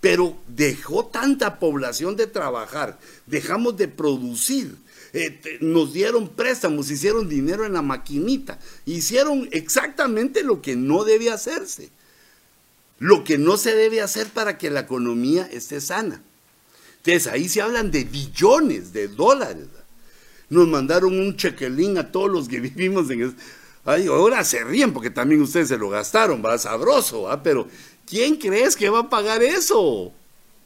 pero dejó tanta población de trabajar, dejamos de producir, eh, nos dieron préstamos, hicieron dinero en la maquinita, hicieron exactamente lo que no debe hacerse. lo que no se debe hacer para que la economía esté sana. Entonces ahí se hablan de billones de dólares. Nos mandaron un chequelín a todos los que *laughs* vivimos en... Ay, ahora se ríen porque también ustedes se lo gastaron, va sabroso, ¿va? Pero ¿quién crees que va a pagar eso?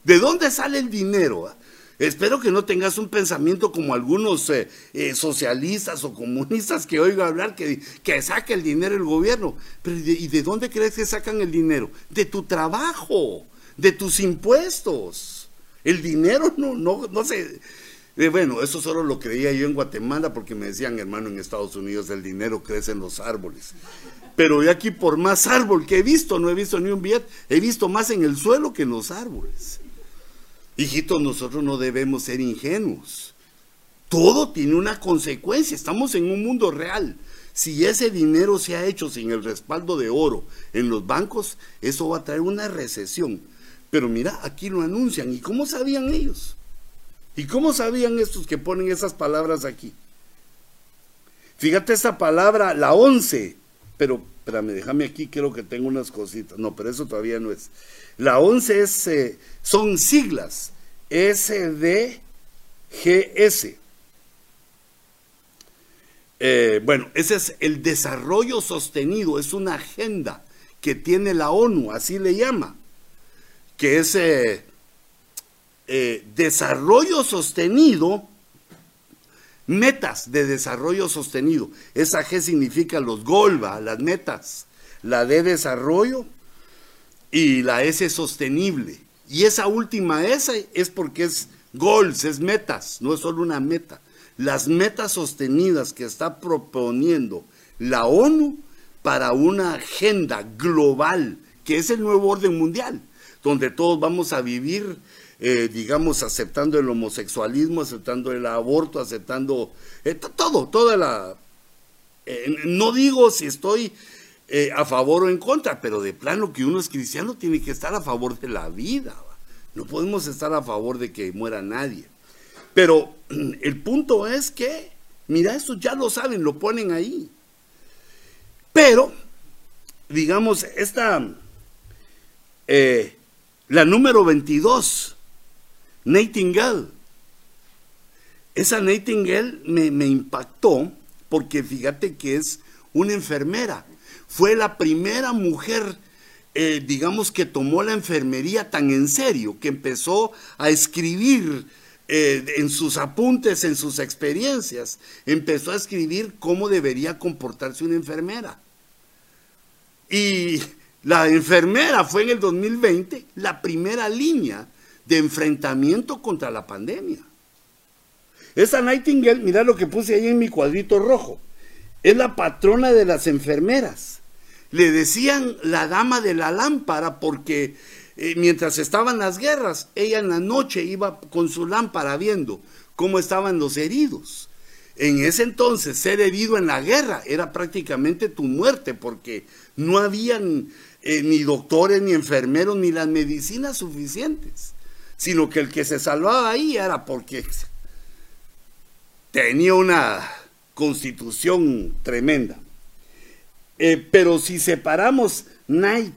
¿De dónde sale el dinero? Espero que no tengas un pensamiento como algunos eh, eh, socialistas o comunistas que oigo hablar que, que saque el dinero el gobierno. Pero ¿y de dónde crees que sacan el dinero? De tu trabajo, de tus impuestos. El dinero no, no, no se... Eh, bueno, eso solo lo creía yo en Guatemala porque me decían, hermano, en Estados Unidos el dinero crece en los árboles. Pero yo aquí por más árbol que he visto, no he visto ni un billete, he visto más en el suelo que en los árboles. Hijitos, nosotros no debemos ser ingenuos. Todo tiene una consecuencia. Estamos en un mundo real. Si ese dinero se ha hecho sin el respaldo de oro en los bancos, eso va a traer una recesión. Pero mira, aquí lo anuncian. ¿Y cómo sabían ellos? ¿Y cómo sabían estos que ponen esas palabras aquí? Fíjate esa palabra, la once. Pero, espérame, déjame aquí, creo que tengo unas cositas. No, pero eso todavía no es. La 11 es, eh, son siglas, SDGS. Eh, bueno, ese es el desarrollo sostenido, es una agenda que tiene la ONU, así le llama, que es eh, desarrollo sostenido, metas de desarrollo sostenido. Esa G significa los GOLBA, las metas. La de desarrollo y la S sostenible. Y esa última S es porque es goals, es metas, no es solo una meta. Las metas sostenidas que está proponiendo la ONU para una agenda global, que es el nuevo orden mundial, donde todos vamos a vivir, eh, digamos, aceptando el homosexualismo, aceptando el aborto, aceptando eh, todo, toda la... Eh, no digo si estoy a favor o en contra, pero de plano que uno es cristiano tiene que estar a favor de la vida. No podemos estar a favor de que muera nadie. Pero *clears throat* el punto es que, mira, eso ya lo saben, lo ponen ahí. Pero, digamos, esta, eh, la número 22, Nightingale, esa Nightingale me, me impactó porque fíjate que es una enfermera. Fue la primera mujer, eh, digamos, que tomó la enfermería tan en serio, que empezó a escribir eh, en sus apuntes, en sus experiencias, empezó a escribir cómo debería comportarse una enfermera. Y la enfermera fue en el 2020 la primera línea de enfrentamiento contra la pandemia. Esa Nightingale, mira lo que puse ahí en mi cuadrito rojo, es la patrona de las enfermeras. Le decían la dama de la lámpara porque eh, mientras estaban las guerras, ella en la noche iba con su lámpara viendo cómo estaban los heridos. En ese entonces, ser herido en la guerra era prácticamente tu muerte porque no habían eh, ni doctores, ni enfermeros, ni las medicinas suficientes, sino que el que se salvaba ahí era porque tenía una constitución tremenda. Eh, pero si separamos night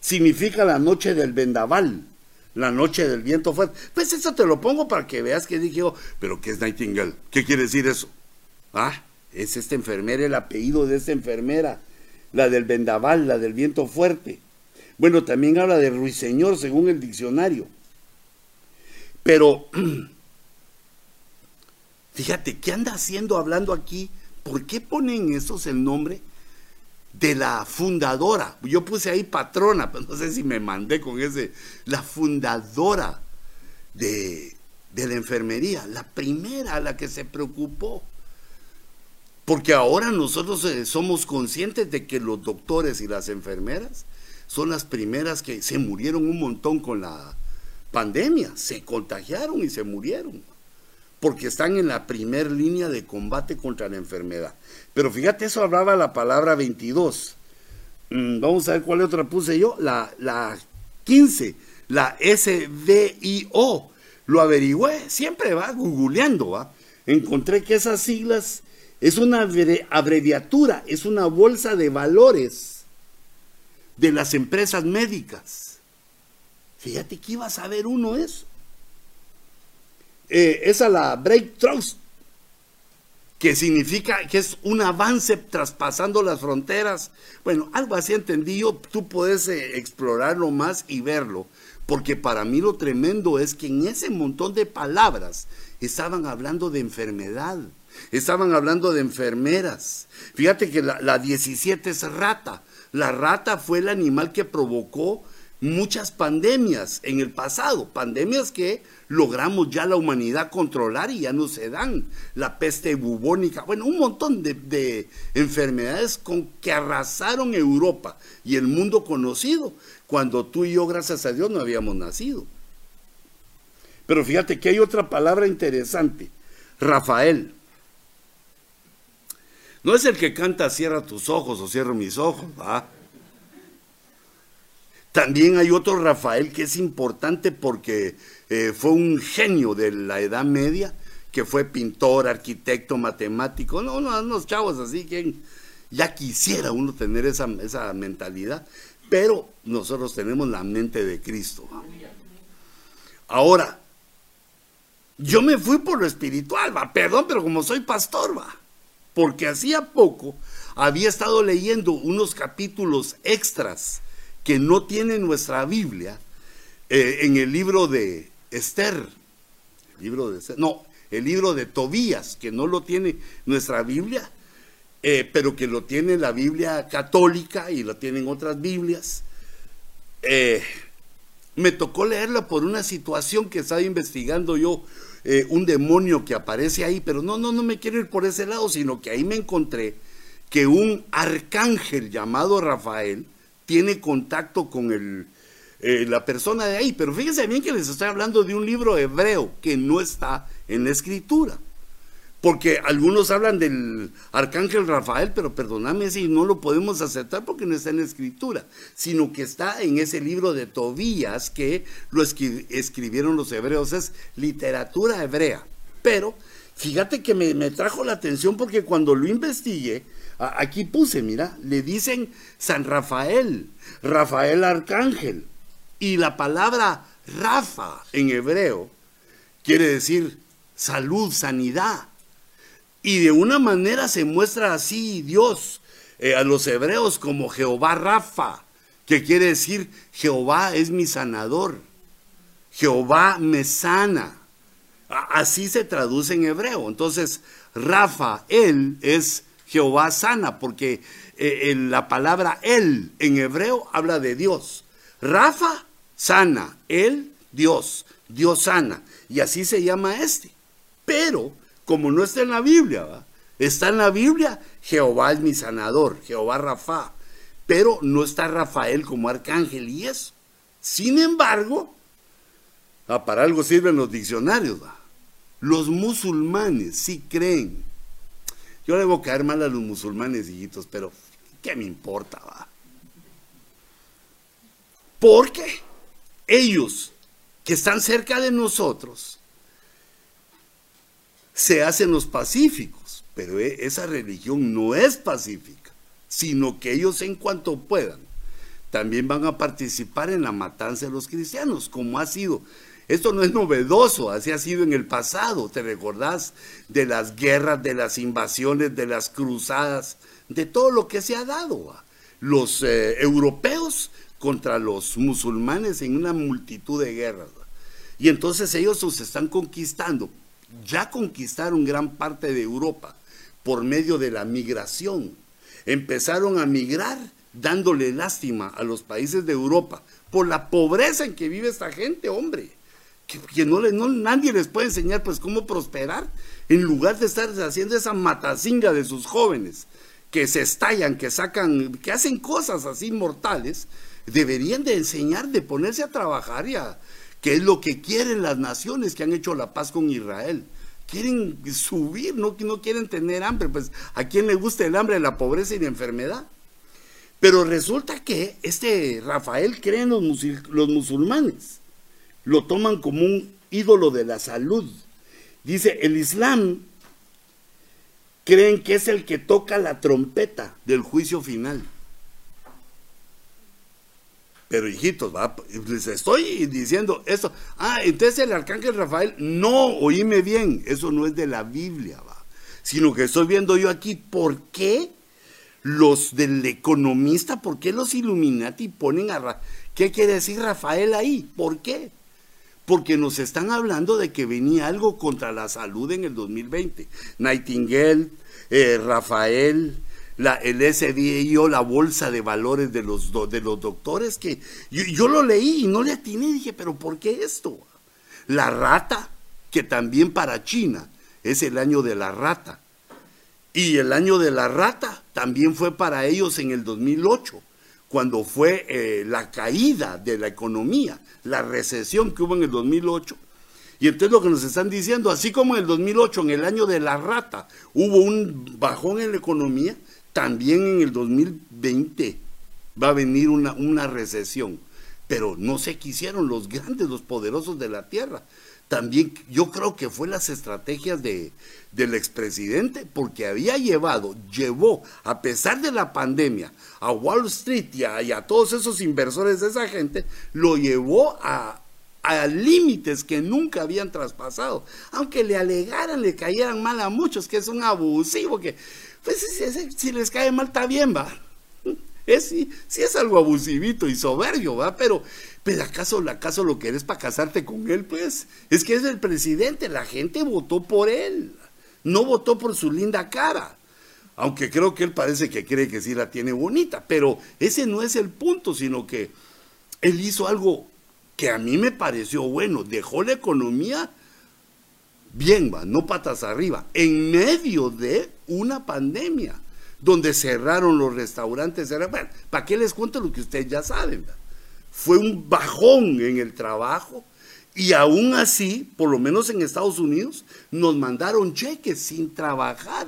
significa la noche del vendaval, la noche del viento fuerte. Pues eso te lo pongo para que veas que dije, oh, pero ¿qué es Nightingale? ¿Qué quiere decir eso? Ah, es esta enfermera, el apellido de esta enfermera, la del vendaval, la del viento fuerte. Bueno, también habla de ruiseñor según el diccionario. Pero, *clears throat* fíjate, ¿qué anda haciendo hablando aquí ¿por qué ponen esos el nombre de la fundadora? Yo puse ahí patrona, pero no sé si me mandé con ese, la fundadora de, la enfermería, la primera a la que se preocupó. Porque ahora nosotros eh, somos conscientes de que los doctores y las enfermeras son las primeras que se murieron un montón con la pandemia, se contagiaron y se murieron porque están en la primer línea de combate contra la enfermedad. Pero fíjate, eso hablaba la palabra 22. Mm, vamos a ver cuál otra puse yo. La, la 15, la SDIO. Lo averigüé, siempre va googleando, va. Encontré que esas siglas es una abreviatura, es una bolsa de valores de las empresas médicas. Fíjate que iba a saber uno eso. Eh, esa la breakthrough, que significa que es un avance traspasando las fronteras. Bueno, algo así entendí yo, tú puedes eh, explorarlo más y verlo, porque para mí lo tremendo es que en ese montón de palabras estaban hablando de enfermedad, estaban hablando de enfermeras. Fíjate que la, la 17 es rata. La rata fue el animal que provocó muchas pandemias en el pasado, pandemias que logramos ya la humanidad controlar y ya no se dan. La peste bubónica, bueno, un montón de, enfermedades con que arrasaron Europa y el mundo conocido, cuando tú y yo, gracias a Dios, no habíamos nacido. Pero fíjate que hay otra palabra interesante, Rafael. No es el que canta cierra tus ojos o cierro mis ojos, ¿va? También hay otro Rafael que es importante porque eh, fue un genio de la Edad Media, que fue pintor, arquitecto, matemático. No, no, unos chavos así que ya quisiera uno tener esa, esa mentalidad, pero nosotros tenemos la mente de Cristo. Ahora, yo me fui por lo espiritual, va, perdón, pero como soy pastor, va, porque hacía poco había estado leyendo unos capítulos extras que no tiene nuestra Biblia eh, en el libro de Esther. Libro de no, el libro de Tobías, que no lo tiene nuestra Biblia, eh, pero que lo tiene la Biblia católica y lo tienen otras Biblias. Eh, me tocó leerla por una situación que estaba investigando yo, un demonio que aparece ahí, pero no, no, no me quiero ir por ese lado, sino que ahí me encontré que un arcángel llamado Rafael, tiene contacto con el, eh, la persona de ahí. Pero fíjense bien que les estoy hablando de un libro hebreo que no está en la escritura. Porque algunos hablan del arcángel Rafael, pero perdóname si no lo podemos aceptar porque no está en la escritura, sino que está en ese libro de Tobías que lo escribieron los hebreos, es literatura hebrea. Pero fíjate que me, me trajo la atención porque cuando lo investigué, Aquí puse, mira, le dicen San Rafael, Rafael Arcángel. Y la palabra Rafa en hebreo quiere decir salud, sanidad. Y de una manera se muestra así Dios eh, a los hebreos como Jehová Rafa, que quiere decir Jehová es mi sanador. Jehová me sana. Así se traduce en hebreo. Entonces, Rafa, él es Jehová sana, porque eh, la palabra él en hebreo habla de Dios. Rafa sana, él Dios, Dios sana. Y así se llama este. Pero, como no está en la Biblia, está en la Biblia, Jehová es mi sanador, Jehová Rafa. Pero no está Rafael como arcángel y eso. Sin embargo, ah, para algo sirven los diccionarios. Los musulmanes sí creen yo le debo caer mal a los musulmanes, hijitos, pero ¿qué me importa? Va? Porque ellos que están cerca de nosotros se hacen los pacíficos, pero e, esa religión no es pacífica, sino que ellos en cuanto puedan también van a participar en la matanza de los cristianos, como ha sido esto no es novedoso, así ha sido en el pasado. ¿Te recordás de las guerras, de las invasiones, de las cruzadas, de todo lo que se ha dado? Los eh, europeos contra los musulmanes en una multitud de guerras. Y entonces ellos los están conquistando. Ya conquistaron gran parte de Europa por medio de la migración. Empezaron a migrar dándole lástima a los países de Europa por la pobreza en que vive esta gente, hombre que, no, le, no nadie les puede enseñar pues cómo prosperar en lugar de estar haciendo esa matacinga de sus jóvenes que se estallan, que sacan, que hacen cosas así mortales, deberían de enseñar, de ponerse a trabajar ya, que es lo que quieren las naciones que han hecho la paz con Israel. Quieren subir, no, no quieren tener hambre, pues a quién le gusta el hambre, la pobreza y la enfermedad. Pero resulta que este Rafael cree en los, los musulmanes lo toman como un ídolo de la salud. Dice, el Islam creen que es el que toca la trompeta del juicio final. Pero hijitos, les estoy diciendo eso. Ah, entonces el arcángel Rafael, no, oíme bien, eso no es de la Biblia, va. Sino que estoy viendo yo aquí, ¿por qué los del economista, por qué los Illuminati ponen a... ¿Qué quiere decir Rafael ahí? ¿Por qué? Porque nos están hablando de que venía algo contra la salud en el 2020. Nightingale, eh, Rafael, la, el SDIO, la bolsa de valores de los, de los doctores, que yo, lo leí y no le atiné, dije, pero ¿por qué esto? La rata, que también para China es el año de la rata. Y el año de la rata también fue para ellos en el 2008, cuando fue eh, la caída de la economía, la recesión que hubo en el 2008. Y entonces lo que nos están diciendo, así como en el 2008, en el año de la rata, hubo un bajón en la economía, también en el 2020 va a venir una, una recesión. Pero no se quisieron los grandes, los poderosos de la tierra. También yo creo que fue las estrategias de, del expresidente, porque había llevado, llevó, a pesar de la pandemia, a Wall Street y a, todos esos inversores de esa gente, lo llevó a, a límites que nunca habían traspasado. Aunque le alegaran, le cayeran mal a muchos, que es un abusivo, que pues si, les cae mal está bien, va. Es, sí, es algo abusivito y soberbio, va, pero, pero acaso, acaso lo que eres para casarte con él, pues, es que es el presidente, la gente votó por él, no votó por su linda cara. Aunque creo que él parece que cree que sí la tiene bonita, pero ese no es el punto, sino que él hizo algo que a mí me pareció bueno, dejó la economía bien, va, no patas arriba, en medio de una pandemia, donde cerraron los restaurantes. Bueno, ¿para qué les cuento lo que ustedes ya saben? Fue un bajón en el trabajo y aún así, por lo menos en Estados Unidos, nos mandaron cheques sin trabajar.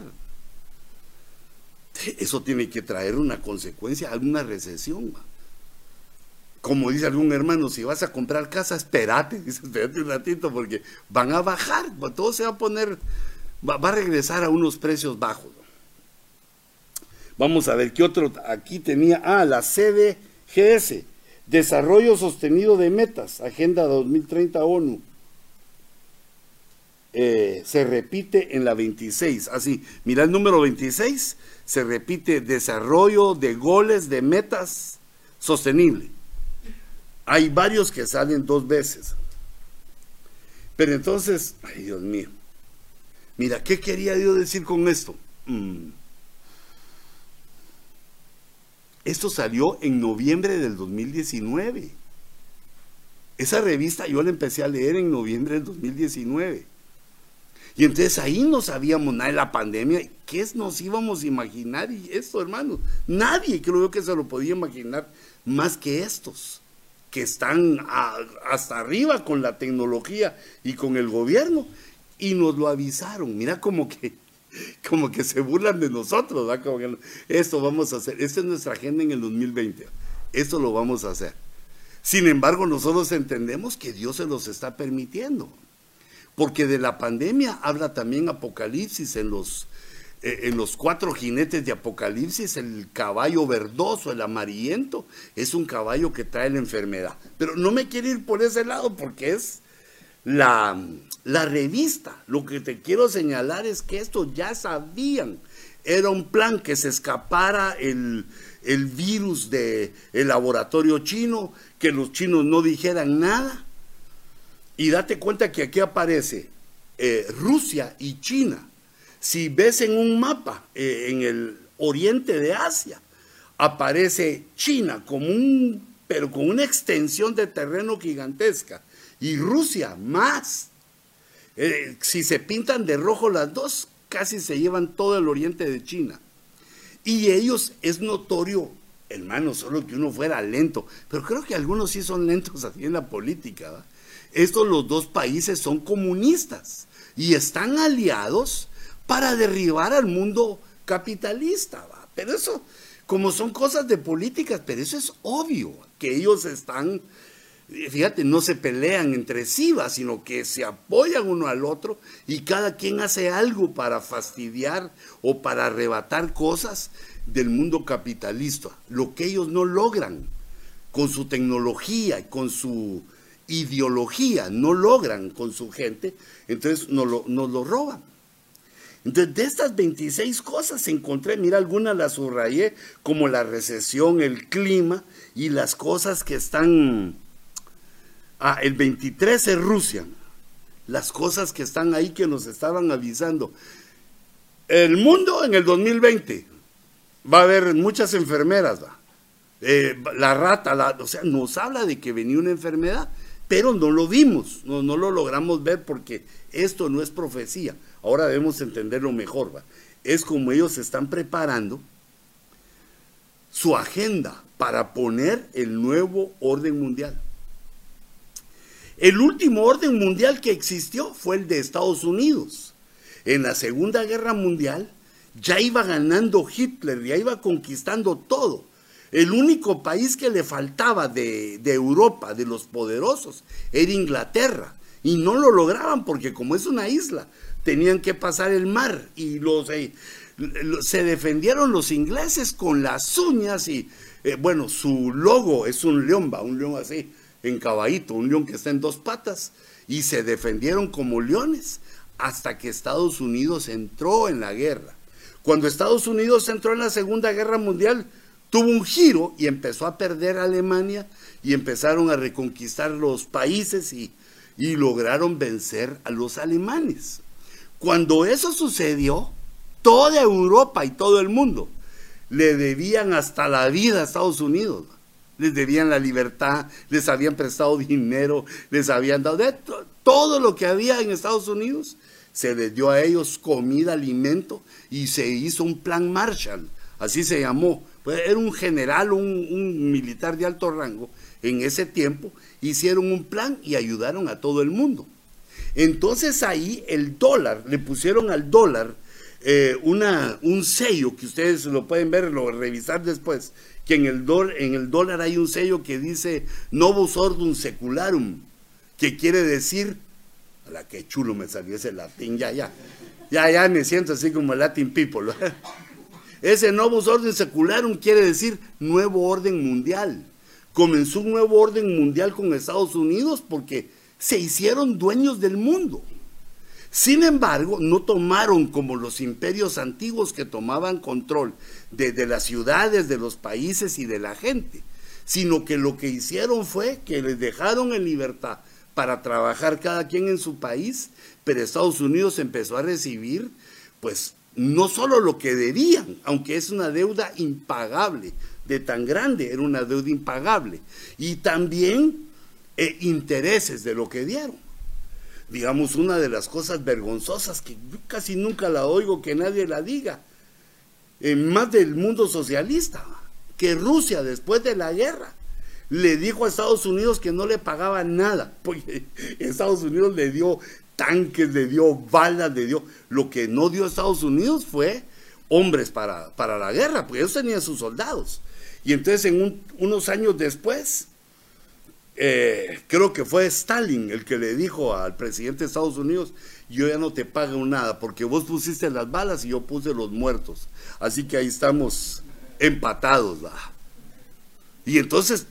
Eso tiene que traer una consecuencia, alguna recesión. como dice algún hermano, si vas a comprar casa, espérate, dice, *laughs* espérate un ratito, porque van a bajar, todo se va a poner, va, a regresar a unos precios bajos. Vamos a ver qué otro, aquí tenía, ah, la CDGS, Desarrollo Sostenido de Metas, Agenda 2030 ONU. Eh, se repite en la 26, así, mira el número 26, se repite desarrollo de goles de metas sostenible. Hay varios que salen dos veces. Pero entonces, ay Dios mío, mira, ¿qué quería Dios decir con esto? Mm. Esto salió en noviembre del 2019. Esa revista yo la empecé a leer en noviembre del 2019. Y entonces ahí no sabíamos nada de la pandemia. ¿Qué nos íbamos a imaginar? Y esto, hermano, nadie creo que se lo podía imaginar más que estos que están hasta arriba con la tecnología y con el gobierno y nos lo avisaron. Mira como que *laughs* como que se burlan de nosotros, esto vamos a hacer, esta es nuestra agenda en el 2020, esto lo vamos a hacer. Sin embargo, nosotros entendemos que Dios se los está permitiendo, porque de la pandemia habla también Apocalipsis en los eh, en los cuatro jinetes de Apocalipsis, el caballo verdoso, el amarillento, es un caballo que trae la enfermedad. Pero no me quiero ir por ese lado porque es la, la revista. Lo que te quiero señalar es que esto ya sabían. Era un plan que se escapara el, el virus del el laboratorio chino, que los chinos no dijeran nada. Y date cuenta que aquí aparece eh, Rusia y China si ves en un mapa eh, en el oriente de Asia, aparece China como un, pero con una extensión de terreno gigantesca, y Rusia más. Eh, si se pintan de rojo las dos, casi se llevan todo el oriente de China. Y ellos es notorio, hermano, solo que uno fuera lento, pero creo que algunos sí son lentos así en la política. Estos los dos países son comunistas y están aliados para derribar al mundo capitalista. Pero eso, como son cosas de políticas, pero eso es obvio, que ellos están, fíjate, no se pelean entre sí, sino que se apoyan uno al otro y cada quien hace algo para fastidiar o para arrebatar cosas del mundo capitalista, lo que ellos no logran con su tecnología y con su ideología no logran con su gente, entonces nos lo, nos lo roban. Entonces, de estas 26 cosas encontré, mira, algunas las subrayé, como la recesión, el clima y las cosas que están... Ah, el 23 es Rusia, las cosas que están ahí que nos estaban avisando. El mundo en el 2020 va a haber muchas enfermeras, eh, la rata, o sea, nos habla de que venía una enfermedad, pero no lo vimos, no, lo logramos ver porque esto no es profecía. Ahora debemos entenderlo mejor. ¿va? Es como ellos están preparando su agenda para poner el nuevo orden mundial. El último orden mundial que existió fue el de Estados Unidos. En la Segunda Guerra Mundial ya iba ganando Hitler, ya iba conquistando todo. El único país que le faltaba de, Europa, de los poderosos, era Inglaterra. Y no lo lograban porque como es una isla, tenían que pasar el mar y los, eh, se defendieron los ingleses con las uñas y, eh, bueno, su logo es un león, va, un león así, en caballito, un león que está en dos patas, y se defendieron como leones hasta que Estados Unidos entró en la guerra. Cuando Estados Unidos entró en la Segunda Guerra Mundial, tuvo un giro y empezó a perder a Alemania y empezaron a reconquistar los países y, y lograron vencer a los alemanes. Cuando eso sucedió, toda Europa y todo el mundo le debían hasta la vida a Estados Unidos. Les debían la libertad, les habían prestado dinero, les habían dado todo lo que había en Estados Unidos. Se les dio a ellos comida, alimento y se hizo un plan Marshall, así se llamó. Pues era un general, un, militar de alto rango en ese tiempo. Hicieron un plan y ayudaron a todo el mundo. Entonces ahí el dólar, le pusieron al dólar eh, una, un sello que ustedes lo pueden ver, lo revisar después, que en el, en el dólar hay un sello que dice Novus Ordum Secularum, que quiere decir, a la que chulo me salió ese latín, ya, ya, ya, ya me siento así como Latin people. *laughs* Ese Novus Ordum Secularum quiere decir nuevo orden mundial. Comenzó un nuevo orden mundial con Estados Unidos porque se hicieron dueños del mundo. Sin embargo, no tomaron como los imperios antiguos que tomaban control de, las ciudades, de los países y de la gente, sino que lo que hicieron fue que les dejaron en libertad para trabajar cada quien en su país, pero Estados Unidos empezó a recibir, pues, no solo lo que debían, aunque es una deuda impagable, de tan grande, era una deuda impagable, y también e intereses de lo que dieron. Digamos, una de las cosas vergonzosas que casi nunca la oigo que nadie la diga, en más del mundo socialista, que Rusia después de la guerra le dijo a Estados Unidos que no le pagaba nada, *laughs* porque Estados Unidos le dio tanques, le dio balas, le dio... Lo que no dio Estados Unidos fue hombres para, para la guerra, porque ellos tenían sus soldados. Y entonces en unos años después, eh, creo que fue Stalin el que le dijo al presidente de Estados Unidos, yo ya no te pago nada porque vos pusiste las balas y yo puse los muertos. Así que ahí estamos empatados. Y entonces,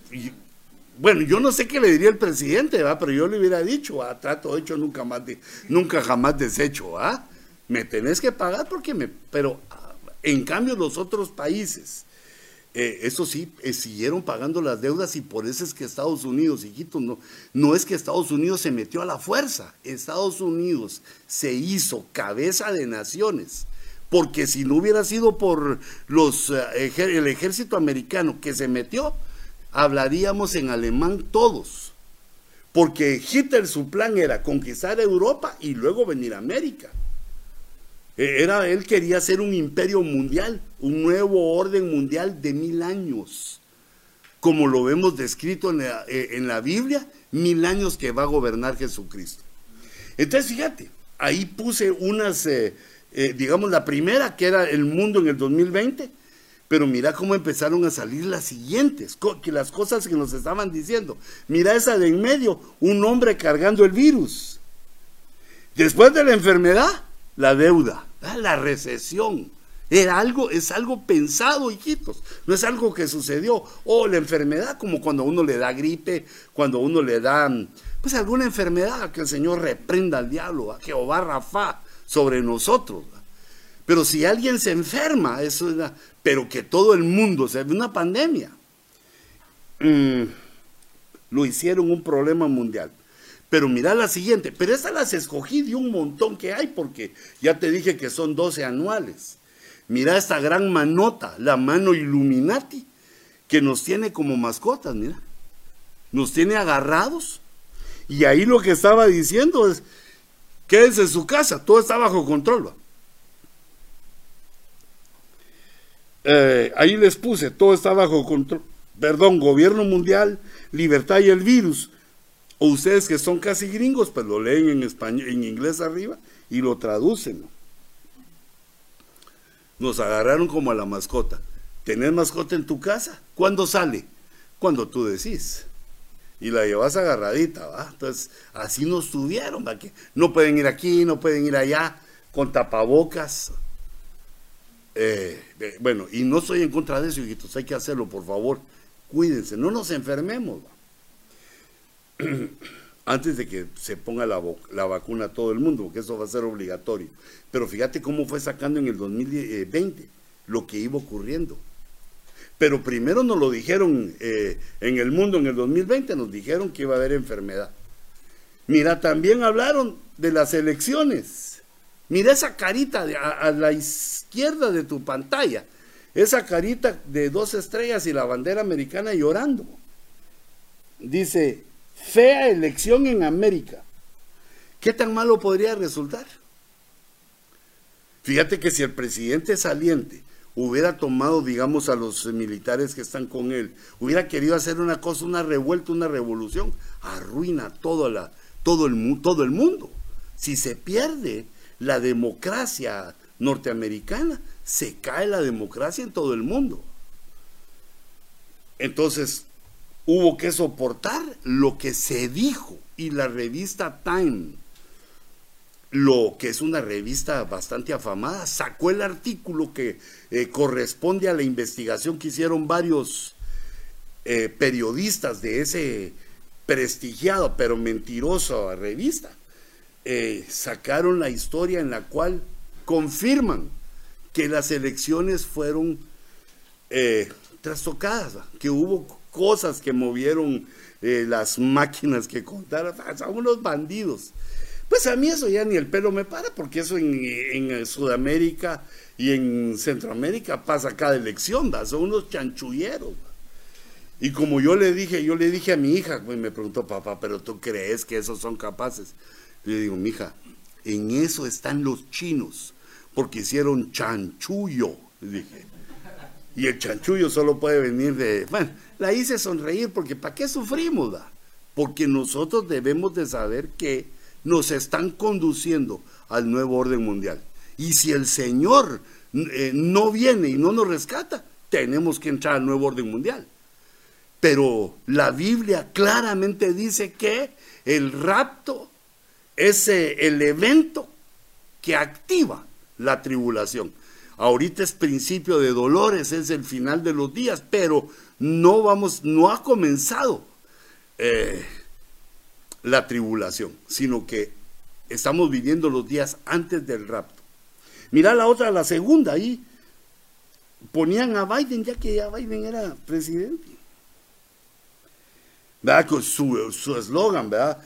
bueno, yo no sé qué le diría el presidente, ¿va? pero yo le hubiera dicho, a trato hecho nunca más, de, nunca jamás deshecho, ¿ah? me tenés que pagar porque me... Pero en cambio los otros países eh, eso sí, eh, siguieron pagando las deudas y por eso es que Estados Unidos, hijitos, no, no es que Estados Unidos se metió a la fuerza, Estados Unidos se hizo cabeza de naciones, porque si no hubiera sido por los, eh, el ejército americano que se metió, hablaríamos en alemán todos, porque Hitler su plan era conquistar Europa y luego venir a América. Eh, era, él quería ser un imperio mundial, un nuevo orden mundial de mil años, como lo vemos descrito en la, eh, Biblia, mil años que va a gobernar Jesucristo. Entonces, fíjate, ahí puse unas, eh, digamos, la primera que era el mundo en el 2020, pero mira cómo empezaron a salir las siguientes, que las cosas que nos estaban diciendo. Mira esa de en medio, un hombre cargando el virus. Después de la enfermedad, la deuda. La recesión. Era algo, es algo pensado, hijitos. No es algo que sucedió. O la enfermedad, como cuando uno le da gripe, cuando uno le da, pues alguna enfermedad, que el Señor reprenda al diablo, a Jehová Rafa sobre nosotros. Pero si alguien se enferma, eso es, pero que todo el mundo, se ve una pandemia, mm, lo hicieron un problema mundial. Pero mira la siguiente, pero estas las escogí de un montón que hay, porque ya te dije que son 12 anuales. Mira esta gran manota, la mano Illuminati, que nos tiene como mascotas, mira. Nos tiene agarrados. Y ahí lo que estaba diciendo es, quédense en su casa, todo está bajo control. Eh, ahí les puse, todo está bajo control. Perdón, gobierno mundial, libertad y el virus. O ustedes que son casi gringos, pues lo leen en español, en inglés arriba y lo traducen. Nos agarraron como a la mascota. ¿Tenés mascota en tu casa? ¿Cuándo sale? Cuando tú decís. Y la llevas agarradita, ¿va? Entonces, así nos tuvieron, ¿va? No pueden ir aquí, no pueden ir allá, con tapabocas. Eh, bueno, y no estoy en contra de eso, hijitos, hay que hacerlo, por favor. Cuídense, no nos enfermemos. *clears throat* Antes de que se ponga la, vacuna a todo el mundo, porque eso va a ser obligatorio. Pero fíjate cómo fue sacando en el 2020 lo que iba ocurriendo. Pero primero nos lo dijeron eh, en el mundo en el 2020, nos dijeron que iba a haber enfermedad. Mira, también hablaron de las elecciones. Mira esa carita a la izquierda de tu pantalla esa carita de dos estrellas y la bandera americana llorando. Dice, fea elección en América. ¿Qué tan malo podría resultar? Fíjate que si el presidente saliente hubiera tomado, digamos, a los militares que están con él, hubiera querido hacer una cosa, una revuelta, una revolución, arruina todo, la, todo, el, todo el mundo. Si se pierde la democracia norteamericana, se cae la democracia en todo el mundo. Entonces, hubo que soportar lo que se dijo y la revista Time, lo que es una revista bastante afamada, sacó el artículo que eh, corresponde a la investigación que hicieron varios eh, periodistas de ese prestigiado pero mentiroso revista. Eh, sacaron la historia en la cual confirman que las elecciones fueron trastocadas, que hubo cosas que movieron eh, las máquinas que contaron, a unos bandidos. Pues a mí eso ya ni el pelo me para, porque eso en, Sudamérica y en Centroamérica pasa cada elección, son unos chanchulleros. Y como yo le dije, yo le dije a mi hija, me preguntó, papá, pero tú crees que esos son capaces. Le digo, mi hija, en eso están los chinos porque hicieron chanchullo, dije. Y el chanchullo solo puede venir de... la hice sonreír porque ¿para qué sufrimos? Porque nosotros debemos de saber que nos están conduciendo al nuevo orden mundial. Y si el Señor eh, no viene y no nos rescata, tenemos que entrar al nuevo orden mundial. Pero la Biblia claramente dice que el rapto es eh, el evento que activa la tribulación. Ahorita es principio de dolores, es el final de los días, pero no vamos, no ha comenzado eh, la tribulación, sino que estamos viviendo los días antes del rapto. Mira la otra, la segunda, ahí ponían a Biden, ya que ya Biden era presidente. ¿Verdad? Con su eslogan, ¿verdad?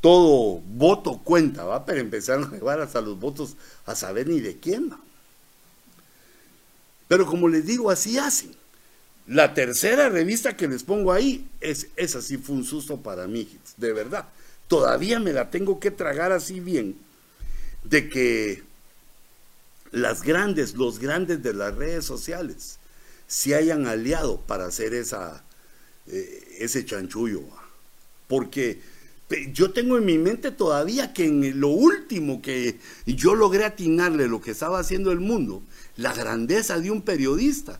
todo voto cuenta, ¿va? Pero empezaron a llevar hasta los votos a saber ni de quién, Pero como les digo, así hacen. La tercera revista que les pongo ahí, es, esa sí fue un susto para mí, de verdad. Todavía me la tengo que tragar así bien, de que las grandes, los grandes de las redes sociales, se hayan aliado para hacer esa, eh, ese chanchullo. Porque yo tengo en mi mente todavía que en lo último que yo logré atinarle lo que estaba haciendo el mundo, la grandeza de un periodista,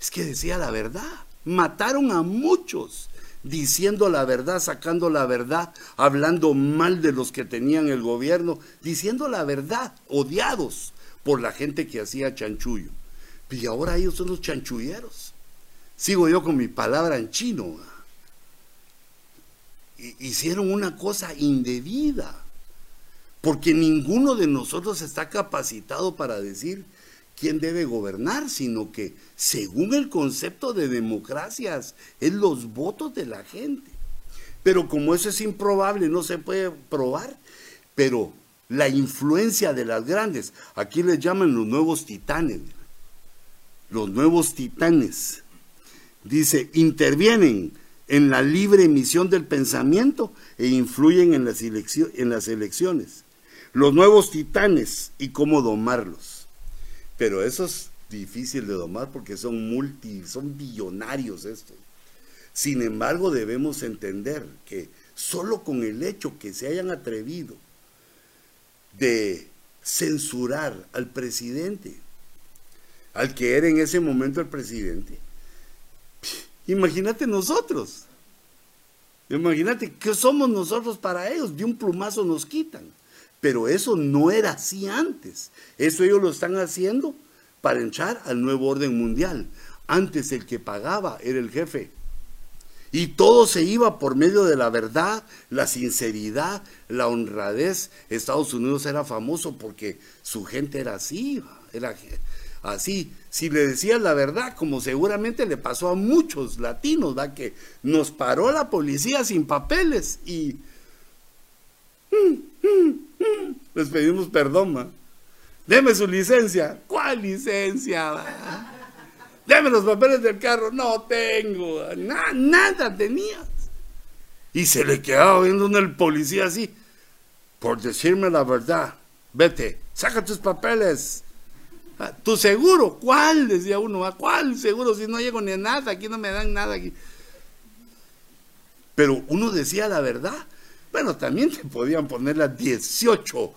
es que decía la verdad. Mataron a muchos diciendo la verdad, sacando la verdad, hablando mal de los que tenían el gobierno, diciendo la verdad, odiados por la gente que hacía chanchullo. Y ahora ellos son los chanchulleros. Sigo yo con mi palabra en chino. Hicieron una cosa indebida, porque ninguno de nosotros está capacitado para decir quién debe gobernar, sino que según el concepto de democracias es los votos de la gente. Pero como eso es improbable, no se puede probar, pero la influencia de las grandes, aquí les llaman los nuevos titanes, los nuevos titanes, dice, intervienen en la libre emisión del pensamiento e influyen en las, en las elecciones. Los nuevos titanes y cómo domarlos. Pero eso es difícil de domar porque son multi, son billonarios estos. Sin embargo, debemos entender que solo con el hecho que se hayan atrevido de censurar al presidente, al que era en ese momento el presidente. Imagínate nosotros. Imagínate qué somos nosotros para ellos. De un plumazo nos quitan. Pero eso no era así antes. Eso ellos lo están haciendo para echar al nuevo orden mundial. Antes el que pagaba era el jefe. Y todo se iba por medio de la verdad, la sinceridad, la honradez. Estados Unidos era famoso porque su gente era así, era así. Si le decías la verdad, como seguramente le pasó a muchos latinos, ¿va? que nos paró la policía sin papeles y les pedimos perdón. ¿va? Deme su licencia. ¿Cuál licencia? Deme los papeles del carro. No tengo. nada tenías. Y se le quedaba viendo el policía así. Por decirme la verdad. Vete, saca tus papeles. Ah, ¿Tu seguro? ¿Cuál? Decía uno. ¿Cuál seguro? Si no llego ni a nada, aquí no me dan nada. Aquí. Pero uno decía la verdad. Bueno, también te podían poner las 18,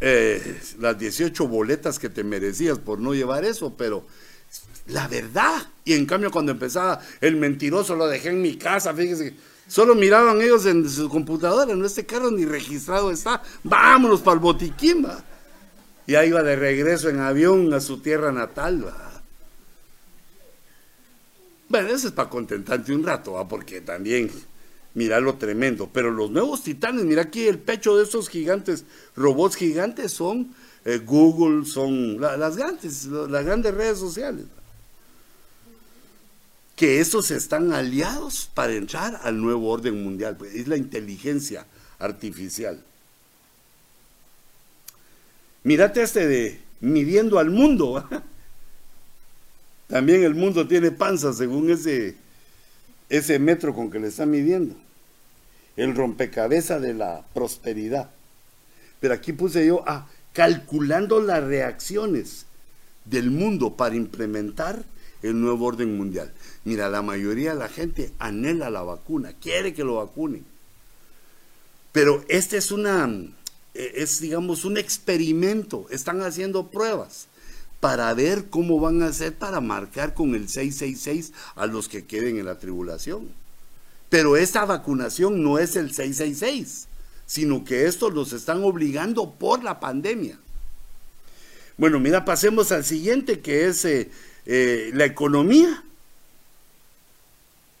eh, las 18 boletas que te merecías por no llevar eso, pero la verdad. Y en cambio cuando empezaba el mentiroso lo dejé en mi casa, fíjese, solo miraban ellos en su computadora, no este carro ni registrado está, vámonos para el botiquín. Y ahí iba de regreso en avión a su tierra natal, va. Bueno, eso es para contentarte un rato, ¿va? porque también, mira lo tremendo. Pero los nuevos titanes, mira aquí el pecho de esos gigantes, robots gigantes son eh, Google, son las grandes, las grandes redes sociales que esos están aliados para entrar al nuevo orden mundial. Pues, es la inteligencia artificial. Mírate este de midiendo al mundo. También el mundo tiene panza según ese, ese metro con que le está midiendo. El rompecabezas de la prosperidad. Pero aquí puse yo, ah, calculando las reacciones del mundo para implementar el nuevo orden mundial. Mira, la mayoría de la gente anhela la vacuna, quiere que lo vacunen. Pero este es una, eh, es digamos, un experimento. Están haciendo pruebas para ver cómo van a hacer para marcar con el 666 a los que queden en la tribulación. Pero esta vacunación no es el 666, sino que estos los están obligando por la pandemia. Bueno, mira, pasemos al siguiente, que es eh, eh, la economía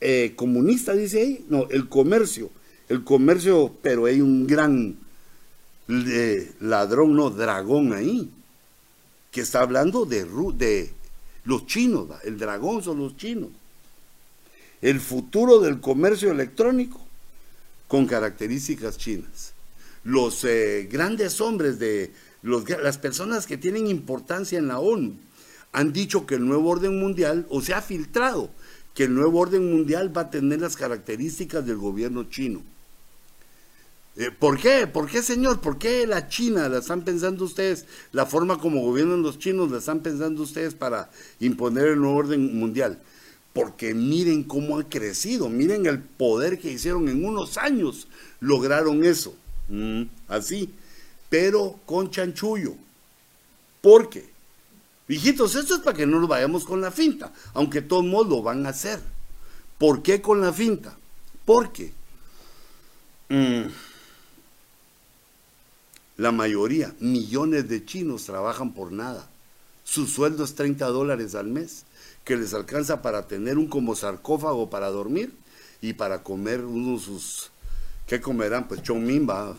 eh, comunista, dice ahí, no, el comercio, el comercio, pero hay un gran ladrón, no, dragón ahí, que está hablando de, de los chinos, el dragón son los chinos. El futuro del comercio electrónico con características chinas. Los grandes hombres de las personas que tienen importancia en la ONU, han dicho que el nuevo orden mundial, o se ha filtrado, que el nuevo orden mundial va a tener las características del gobierno chino. Eh, ¿Por qué? ¿Por qué, señor? ¿Por qué la China la están pensando ustedes? La forma como gobiernan los chinos la están pensando ustedes para imponer el nuevo orden mundial. Porque miren cómo ha crecido, miren el poder que hicieron en unos años, lograron eso. Mm, así, pero con chanchullo. ¿Por qué? Hijitos, esto es para que no nos vayamos con la finta, aunque todos modos lo van a hacer. ¿Por qué con la finta? Porque mm, La mayoría, millones de chinos trabajan por nada. Su sueldo es 30 dólares al mes, que les alcanza para tener un como sarcófago para dormir y para comer uno sus... ¿Qué comerán? Pues chomimba.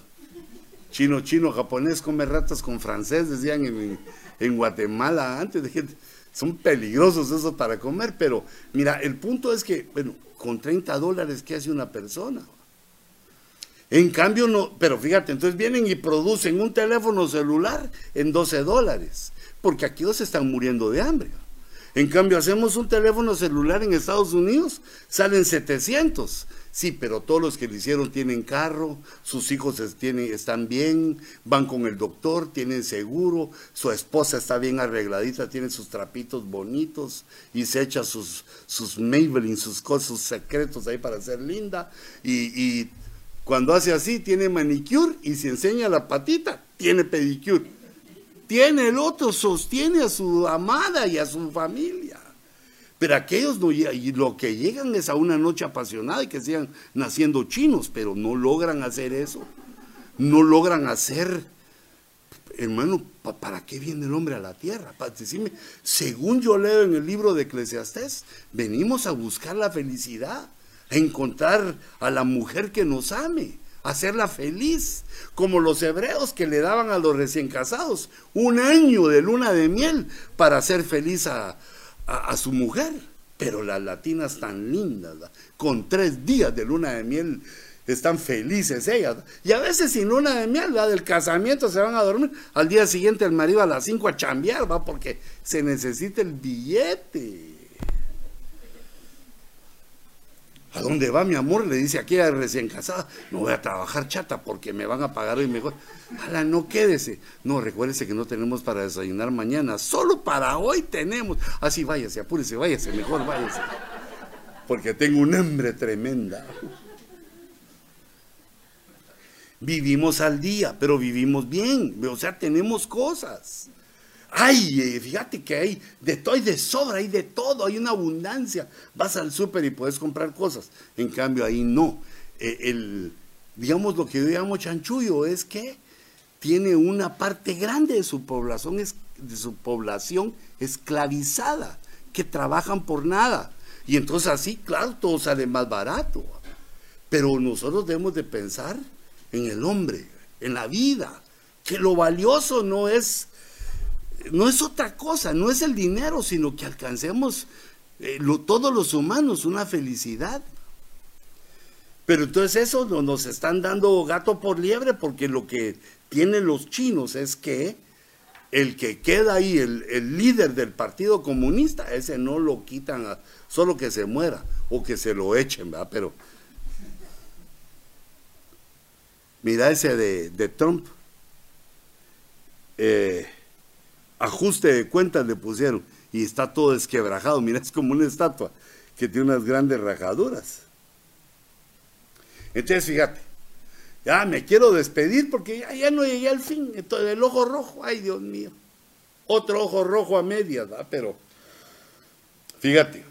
Chino, chino, japonés come ratas con francés, decían en, en Guatemala antes. De gente, son peligrosos esos para comer, pero mira, el punto es que, bueno, con 30 dólares, ¿qué hace una persona? En cambio, no, pero fíjate, entonces vienen y producen un teléfono celular en 12 dólares, porque aquí dos están muriendo de hambre. En cambio, hacemos un teléfono celular en Estados Unidos, salen 700. Sí, pero todos los que lo hicieron tienen carro, sus hijos están bien, van con el doctor, tienen seguro, su esposa está bien arregladita, tiene sus trapitos bonitos y se echa sus, sus Maybelline, sus cosas, secretos ahí para ser linda. Y, cuando hace así, tiene manicure y se enseña la patita, tiene pedicure. Tiene el otro, sostiene a su amada y a su familia. Pero aquellos no y lo que llegan es a una noche apasionada y que sigan naciendo chinos, pero no logran hacer eso. No logran hacer, hermano, ¿para qué viene el hombre a la tierra? Según yo leo en el libro de Eclesiastés, venimos a buscar la felicidad, a encontrar a la mujer que nos ame, hacerla feliz, como los hebreos que le daban a los recién casados un año de luna de miel para hacer feliz a, a, su mujer. Pero las latinas tan lindas, con tres días de luna de miel, están felices ellas. Y a veces sin luna de miel, la del casamiento se van a dormir. Al día siguiente el marido a las cinco a chambear, va, porque se necesita el billete. ¿A dónde va mi amor? Le dice aquella recién casada. No voy a trabajar chata porque me van a pagar hoy mejor. Ala, no quédese. No, recuérdese que no tenemos para desayunar mañana. Solo para hoy tenemos. Así váyase, apúrese, váyase, mejor váyase. Porque tengo un hambre tremenda. Vivimos al día, pero vivimos bien. O sea, tenemos cosas. Ay, eh, fíjate que hay de todo, hay de sobra, hay de todo, hay una abundancia. Vas al súper y puedes comprar cosas. En cambio, ahí no. Eh, el, digamos, lo que yo llamo chanchullo es que tiene una parte grande de su población, de su población esclavizada, que trabajan por nada. Y entonces así, claro, todo sale más barato. Pero nosotros debemos de pensar en el hombre, en la vida, que lo valioso no es no es otra cosa, no es el dinero, sino que alcancemos eh, todos los humanos una felicidad. Pero entonces eso nos están dando gato por liebre porque lo que tienen los chinos es que el que queda ahí, el, líder del Partido Comunista, ese no lo quitan, solo que se muera o que se lo echen, ¿verdad? Pero mira ese de, de Trump. Eh, ajuste de cuentas le pusieron y está todo desquebrajado. Mira, es como una estatua que tiene unas grandes rajaduras. Entonces, fíjate, ya me quiero despedir porque ya, no llegué al fin. Entonces, el ojo rojo, ay Dios mío, otro ojo rojo a medias, ¿verdad? pero fíjate.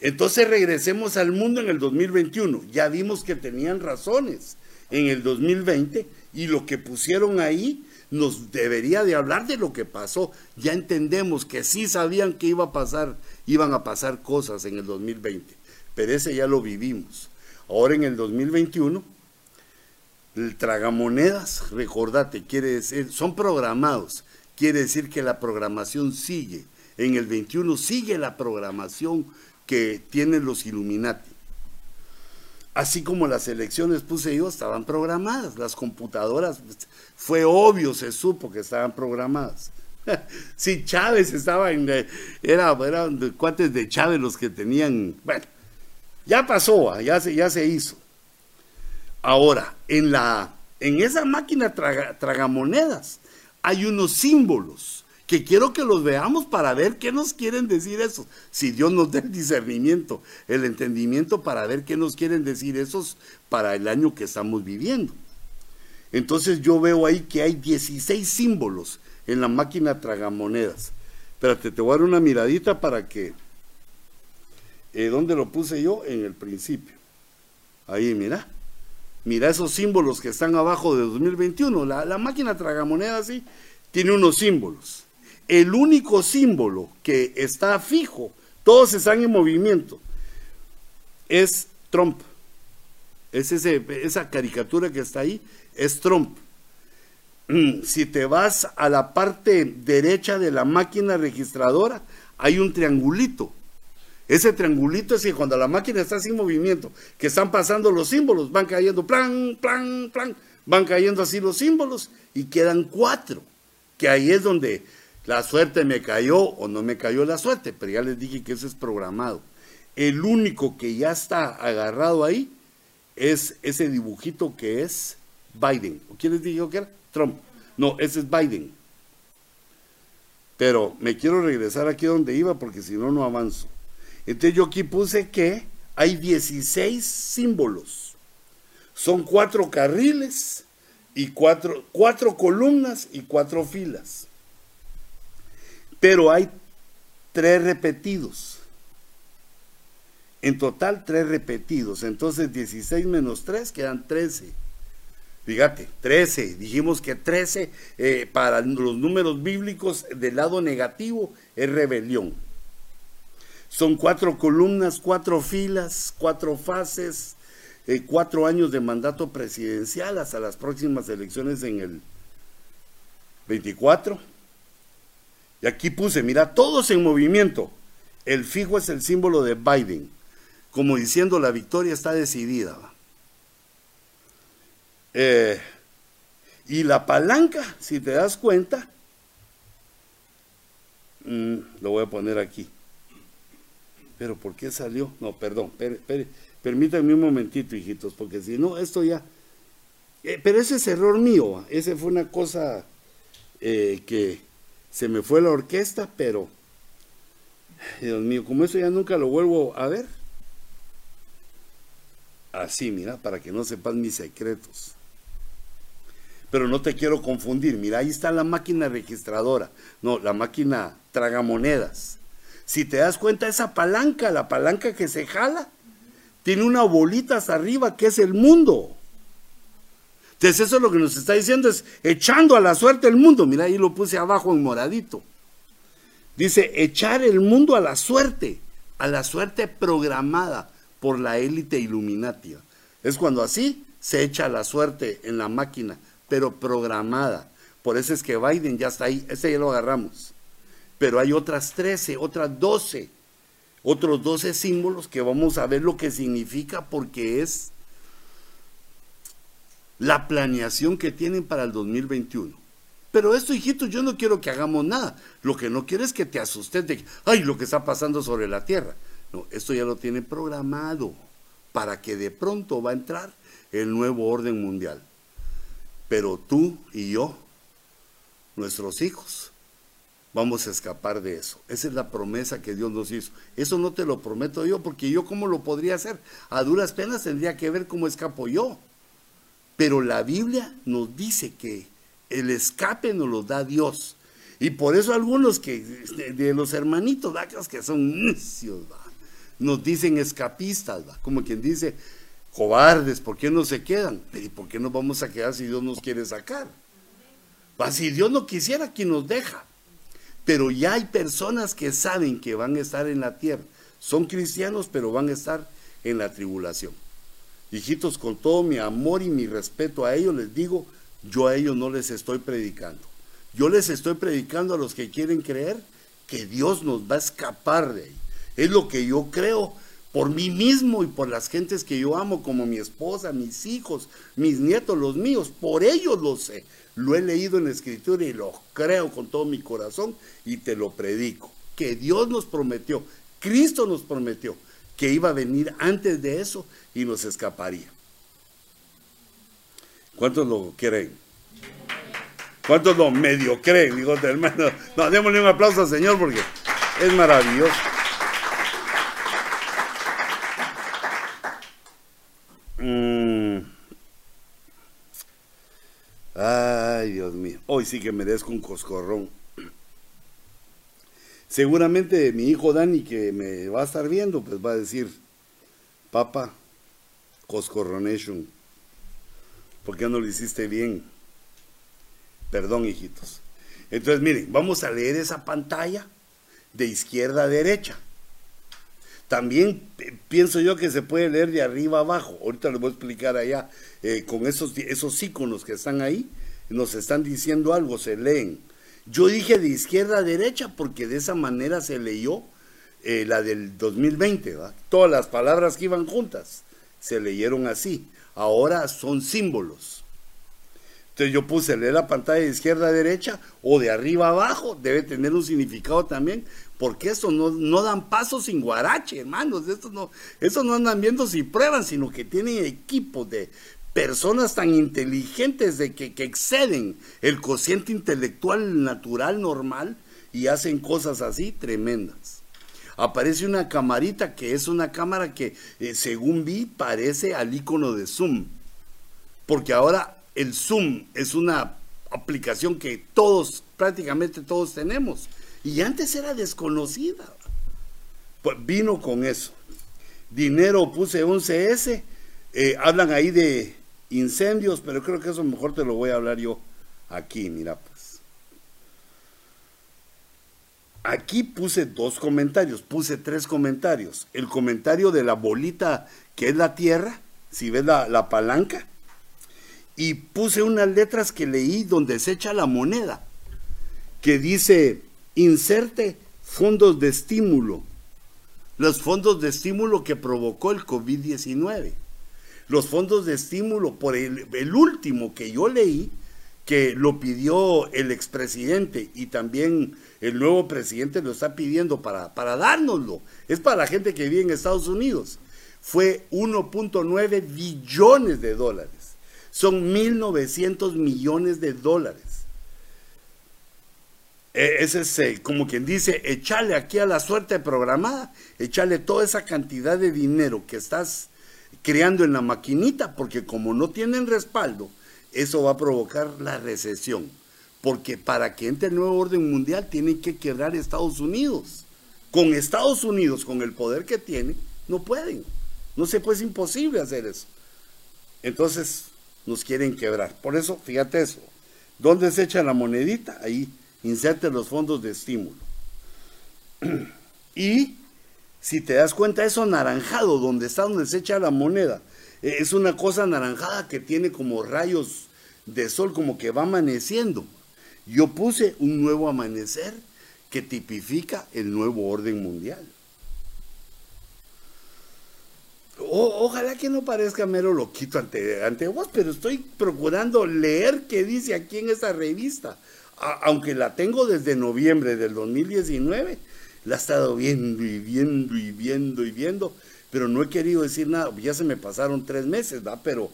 Entonces regresemos al mundo en el 2021. Ya vimos que tenían razones en el 2020 y lo que pusieron ahí nos debería de hablar de lo que pasó. Ya entendemos que sí sabían que iba a pasar, iban a pasar cosas en el 2020, pero ese ya lo vivimos. Ahora en el 2021, el tragamonedas, recordate, quiere decir, son programados, quiere decir que la programación sigue. En el 21 sigue la programación que tienen los Illuminati. Así como las elecciones, puse yo, estaban programadas. Las computadoras, fue obvio, se supo que estaban programadas. *laughs* si Chávez estaba en. Era, eran cuates de Chávez los que tenían. Bueno, ya pasó, ah, ya se, ya se hizo. Ahora, en, la, en esa máquina tragamonedas hay unos símbolos que quiero que los veamos para ver qué nos quieren decir esos. Si Dios nos *laughs* da el discernimiento, el entendimiento para ver qué nos quieren decir esos para el año que estamos viviendo. Entonces yo veo ahí que hay 16 símbolos en la máquina tragamonedas. Espérate, te voy a dar una miradita para que... Eh, ¿Dónde lo puse yo? En el principio. Ahí, mira. Mira esos símbolos que están abajo de 2021. La, la máquina tragamonedas sí tiene unos símbolos. El único símbolo que está fijo, todos están en movimiento, es Trump. Es ese, esa caricatura que está ahí, es Trump. Mm, si te vas a la parte derecha de la máquina registradora, hay un triangulito. Ese triangulito es que cuando la máquina está sin movimiento, que están pasando los símbolos, van cayendo, plan, plan, plan, van cayendo así los símbolos y quedan cuatro, que ahí es donde la suerte me cayó o no me cayó la suerte, pero ya les dije que eso es programado. El único que ya está agarrado ahí es ese dibujito que es Biden. ¿O quién les dijo que era? Trump. No, ese es Biden. Pero me quiero regresar aquí donde iba porque si no, no avanzo. Entonces yo aquí puse que hay 16 símbolos. Son cuatro carriles y cuatro, cuatro columnas y cuatro filas. Pero hay tres repetidos. En total, tres repetidos. Entonces, 16 menos 3 quedan 13. Fíjate, 13. Dijimos que 13 eh, para los números bíblicos del lado negativo es rebelión. Son cuatro columnas, cuatro filas, cuatro fases, eh, cuatro años de mandato presidencial hasta las próximas elecciones en el 24. Y aquí puse, mira, todos en movimiento. El fijo es el símbolo de Biden como diciendo la victoria está decidida. Eh, y la palanca, si te das cuenta, mm, lo voy a poner aquí. Pero ¿por qué salió? No, perdón, permítanme un momentito, hijitos, porque si no, esto ya... Eh, pero ese es error mío, ese fue una cosa eh, que se me fue la orquesta, pero... Dios mío, como eso ya nunca lo vuelvo a ver. Así, mira, para que no sepas mis secretos. Pero no te quiero confundir, mira, ahí está la máquina registradora, no, la máquina tragamonedas. Si te das cuenta, esa palanca, la palanca que se jala, tiene una bolita hasta arriba que es el mundo. Entonces eso es lo que nos está diciendo, es echando a la suerte el mundo. Mira, ahí lo puse abajo en moradito. Dice, echar el mundo a la suerte, a la suerte programada por la élite iluminatia. Es cuando así se echa la suerte en la máquina, pero programada. Por eso es que Biden ya está ahí, ese ya lo agarramos. Pero hay otras 13, otras 12, otros 12 símbolos que vamos a ver lo que significa porque es la planeación que tienen para el 2021. Pero esto, hijitos, yo no quiero que hagamos nada. Lo que no quiero es que te asustes de, ay, lo que está pasando sobre la tierra. No, esto ya lo tiene programado para que de pronto va a entrar el nuevo orden mundial. Pero tú y yo, nuestros hijos, vamos a escapar de eso. Esa es la promesa que Dios nos hizo. Eso no te lo prometo yo, porque yo cómo lo podría hacer. A duras penas tendría que ver cómo escapo yo. Pero la Biblia nos dice que el escape nos lo da Dios. Y por eso algunos que de, los hermanitos, que son necios, nos dicen escapistas, como quien dice, cobardes, ¿por qué no se quedan? ¿Y por qué nos vamos a quedar si Dios nos quiere sacar? ¿Va? Si Dios no quisiera, ¿quién nos deja? Pero ya hay personas que saben que van a estar en la tierra. Son cristianos, pero van a estar en la tribulación. Hijitos, con todo mi amor y mi respeto a ellos, les digo, yo a ellos no les estoy predicando. Yo les estoy predicando a los que quieren creer que Dios nos va a escapar de ahí. Es lo que yo creo por mí mismo y por las gentes que yo amo, como mi esposa, mis hijos, mis nietos, los míos. Por ellos lo sé. Lo he leído en la escritura y lo creo con todo mi corazón y te lo predico. Que Dios nos prometió, Cristo nos prometió que iba a venir antes de eso y nos escaparía. ¿Cuántos lo creen? ¿Cuántos lo medio creen, hijos de hermano? No, démosle un aplauso al Señor porque es maravilloso. Ay, Dios mío. Hoy sí que merezco un coscorrón. Seguramente mi hijo Dani, que me va a estar viendo, pues va a decir, Papa, coscorronation. ¿Por qué no lo hiciste bien? Perdón, hijitos. Entonces, miren, vamos a leer esa pantalla de izquierda a derecha. También eh, pienso yo que se puede leer de arriba a abajo. Ahorita les voy a explicar allá. Eh, con esos, esos iconos que están ahí, nos están diciendo algo, se leen. Yo dije de izquierda a derecha porque de esa manera se leyó eh, la del 2020. Todas las palabras que iban juntas se leyeron así. Ahora son símbolos. Entonces yo puse leer la pantalla de izquierda a derecha o de arriba a abajo, debe tener un significado también, porque eso no, no dan paso sin guarache, hermanos, esto no, eso no andan viendo si prueban, sino que tienen equipos de personas tan inteligentes de que, que exceden el cociente intelectual natural normal y hacen cosas así tremendas aparece una camarita que es una cámara que, eh, según vi, parece al icono de Zoom. Porque ahora el Zoom es una aplicación que todos, prácticamente todos tenemos. Y antes era desconocida. Pues vino con eso. Dinero puse 11S. Eh, hablan ahí de incendios, pero creo que eso mejor te lo voy a hablar yo aquí, mira pues. Aquí puse dos comentarios, puse tres comentarios. El comentario de la bolita que es la tierra, si ves la, la palanca, y puse unas letras que leí donde se echa la moneda, que dice, inserte fondos de estímulo, los fondos de estímulo que provocó el COVID-19. Los fondos de estímulo, por el, último que yo leí, que lo pidió el expresidente y también el nuevo presidente lo está pidiendo para, para dárnoslo, es para la gente que vive en Estados Unidos, fue 1.9 billones de dólares. Son 1.900 millones de dólares. E, ese es como quien dice, echarle aquí a la suerte programada, echarle toda esa cantidad de dinero que estás creando en la maquinita, porque como no tienen respaldo, eso va a provocar la recesión. Porque para que entre el nuevo orden mundial tienen que quebrar Estados Unidos. Con Estados Unidos, con el poder que tiene, no pueden. No se puede, es imposible hacer eso. Entonces, nos quieren quebrar. Por eso, fíjate eso. ¿Dónde se echa la monedita? Ahí inserte los fondos de estímulo. *clears throat* y si te das cuenta, eso naranjado, donde está donde se echa la moneda, eh, es una cosa naranjada que tiene como rayos de sol, como que va amaneciendo. Yo puse un nuevo amanecer que tipifica el nuevo orden mundial. ojalá que no parezca mero loquito ante, ante vos, pero estoy procurando leer qué dice aquí en esta revista. aunque la tengo desde noviembre del 2019, la he estado viendo y viendo y viendo y viendo, pero no he querido decir nada. Ya se me pasaron tres meses, ¿va? Pero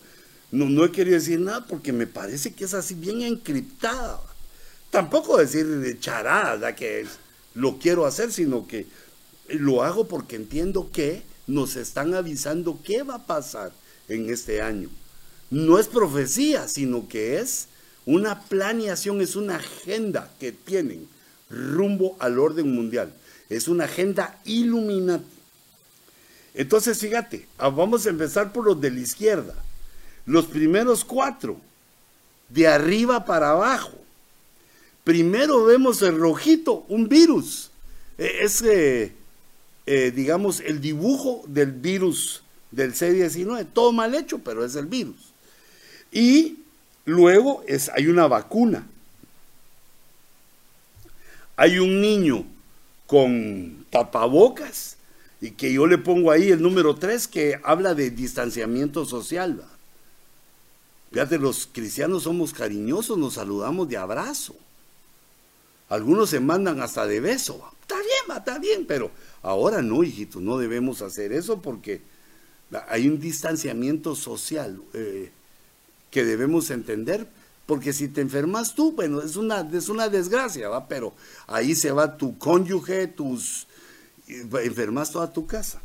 no, no he querido decir nada porque me parece que es así bien encriptada. Tampoco decir de charada que lo quiero hacer, sino que lo hago porque entiendo que nos están avisando qué va a pasar en este año. No es profecía, sino que es una planeación, es una agenda que tienen rumbo al orden mundial. Es una agenda iluminante. Entonces, fíjate, ah, vamos a empezar por los de la izquierda. Los primeros cuatro, de arriba para abajo. Primero vemos el rojito, un virus. E, es eh, digamos, el dibujo del virus del C-19, todo mal hecho, pero es el virus. Y luego es, hay una vacuna. Hay un niño con tapabocas y que yo le pongo ahí el número 3 que habla de distanciamiento social. Fíjate, los cristianos somos cariñosos, nos saludamos de abrazo. Algunos se mandan hasta de beso. Está bien, está bien, pero Ahora no, hijito, no debemos hacer eso porque hay un distanciamiento social eh, que debemos entender, porque si te enfermas tú, bueno, es una, es una desgracia, ¿va? Pero ahí se va tu cónyuge, tus... enfermas toda tu casa.